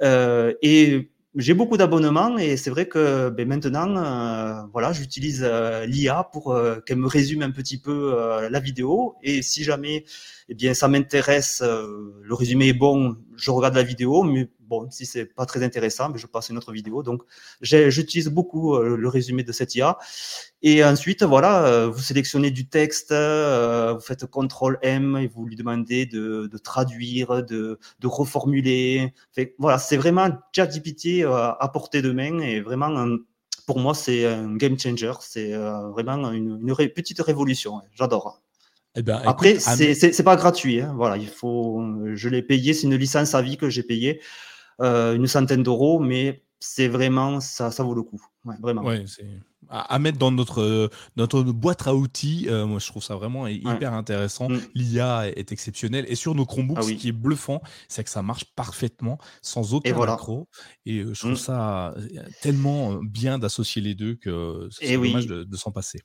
et j'ai beaucoup d'abonnements et c'est vrai que ben, maintenant, euh, voilà, j'utilise euh, l'IA pour euh, qu'elle me résume un petit peu la vidéo. Et si jamais, eh bien, ça m'intéresse, le résumé est bon, je regarde la vidéo. Mais bon, si c'est pas très intéressant, mais je passe une autre vidéo. Donc, j'utilise beaucoup le résumé de cette IA. Et ensuite, voilà, vous sélectionnez du texte, vous faites CTRL M et vous lui demandez de, traduire, de, reformuler. Voilà, c'est vraiment ChatGPT euh, à portée de main et vraiment, pour moi, c'est un game changer. C'est euh, vraiment une, petite révolution. J'adore. Eh ben, Après, c'est pas gratuit. Hein. Voilà, il faut. Je l'ai payé. C'est une licence à vie que j'ai payée, euh, une centaine d'euros, mais c'est vraiment ça, ça vaut le coup. vraiment. Ouais, c'est à, mettre dans notre, notre boîte à outils. Euh, moi, je trouve ça vraiment hyper intéressant. Mm. L'IA est, exceptionnelle. Et sur nos Chromebooks, ah ce qui est bluffant, c'est que ça marche parfaitement, sans aucun et macro. Et euh, je trouve mm. ça euh, tellement bien d'associer les deux que c'est dommage de s'en passer.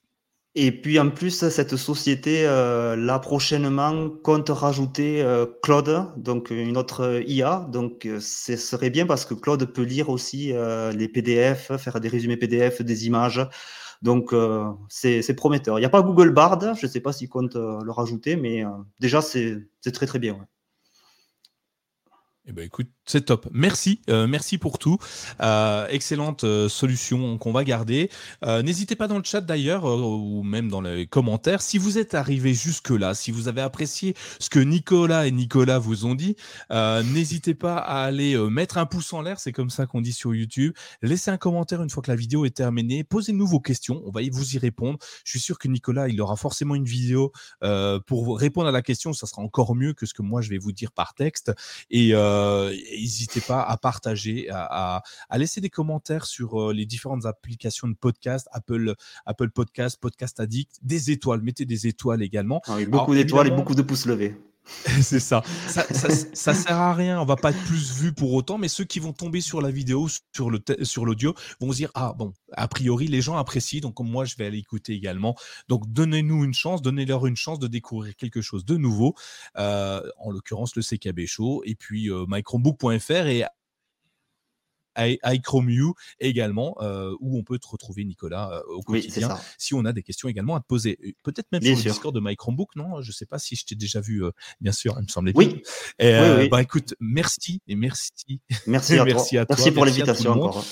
Et puis en plus, cette société, euh, là prochainement, compte rajouter euh, Claude, donc une autre IA. Donc euh, ce serait bien parce que Claude peut lire aussi euh, les PDF, faire des résumés PDF, des images. Donc c'est prometteur. Il n'y a pas Google Bard, je ne sais pas s'il compte le rajouter, mais déjà c'est très très bien. Eh ben écoute, c'est top. Merci, euh, merci pour tout. Euh, excellente euh, solution qu'on va garder. N'hésitez pas dans le chat d'ailleurs ou même dans les commentaires si vous êtes arrivé jusque là, si vous avez apprécié ce que Nicolas et Nicolas vous ont dit. N'hésitez pas à aller mettre un pouce en l'air, c'est comme ça qu'on dit sur YouTube. Laissez un commentaire une fois que la vidéo est terminée. Posez-nous vos questions, on va vous y répondre. Je suis sûr que Nicolas, il aura forcément une vidéo pour répondre à la question. Ça sera encore mieux que ce que moi je vais vous dire par texte et n'hésitez pas à partager, à, laisser des commentaires sur euh, les différentes applications de podcast, Apple, Apple Podcast, Podcast Addict, des étoiles. Mettez des étoiles également. Ah beaucoup d'étoiles et beaucoup de pouces levés. c'est ça. Ça, ça. sert à rien. On va pas être plus vu pour autant, mais ceux qui vont tomber sur la vidéo, sur l'audio, vont se dire ah bon, a priori les gens apprécient, donc moi je vais aller écouter également. Donc donnez-nous une chance, donnez-leur une chance de découvrir quelque chose de nouveau. Euh, en l'occurrence le CKB Show et puis euh, mychromebook.fr et iChromeU également, euh, où on peut te retrouver, Nicolas, euh, au quotidien, si on a des questions également à te poser. Peut-être même sur le Discord de MyChromebook, non? Je ne sais pas si je t'ai déjà vu, euh, bien sûr, il me semblait oui. bien. Bah écoute, merci et merci. Merci à, merci à toi. Merci pour l'invitation encore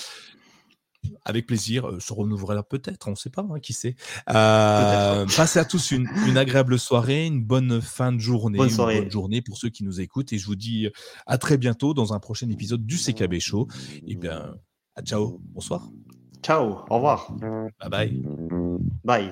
avec plaisir, euh, se renouvellera peut-être, on ne sait pas, hein, qui sait. Euh, passez à tous une, agréable soirée, une bonne fin de journée, bonne, soirée. Bonne journée pour ceux qui nous écoutent. Et je vous dis euh, à très bientôt dans un prochain épisode du CKB Show. Et bien, à ciao, bonsoir. Ciao, au revoir. Bye bye. Bye.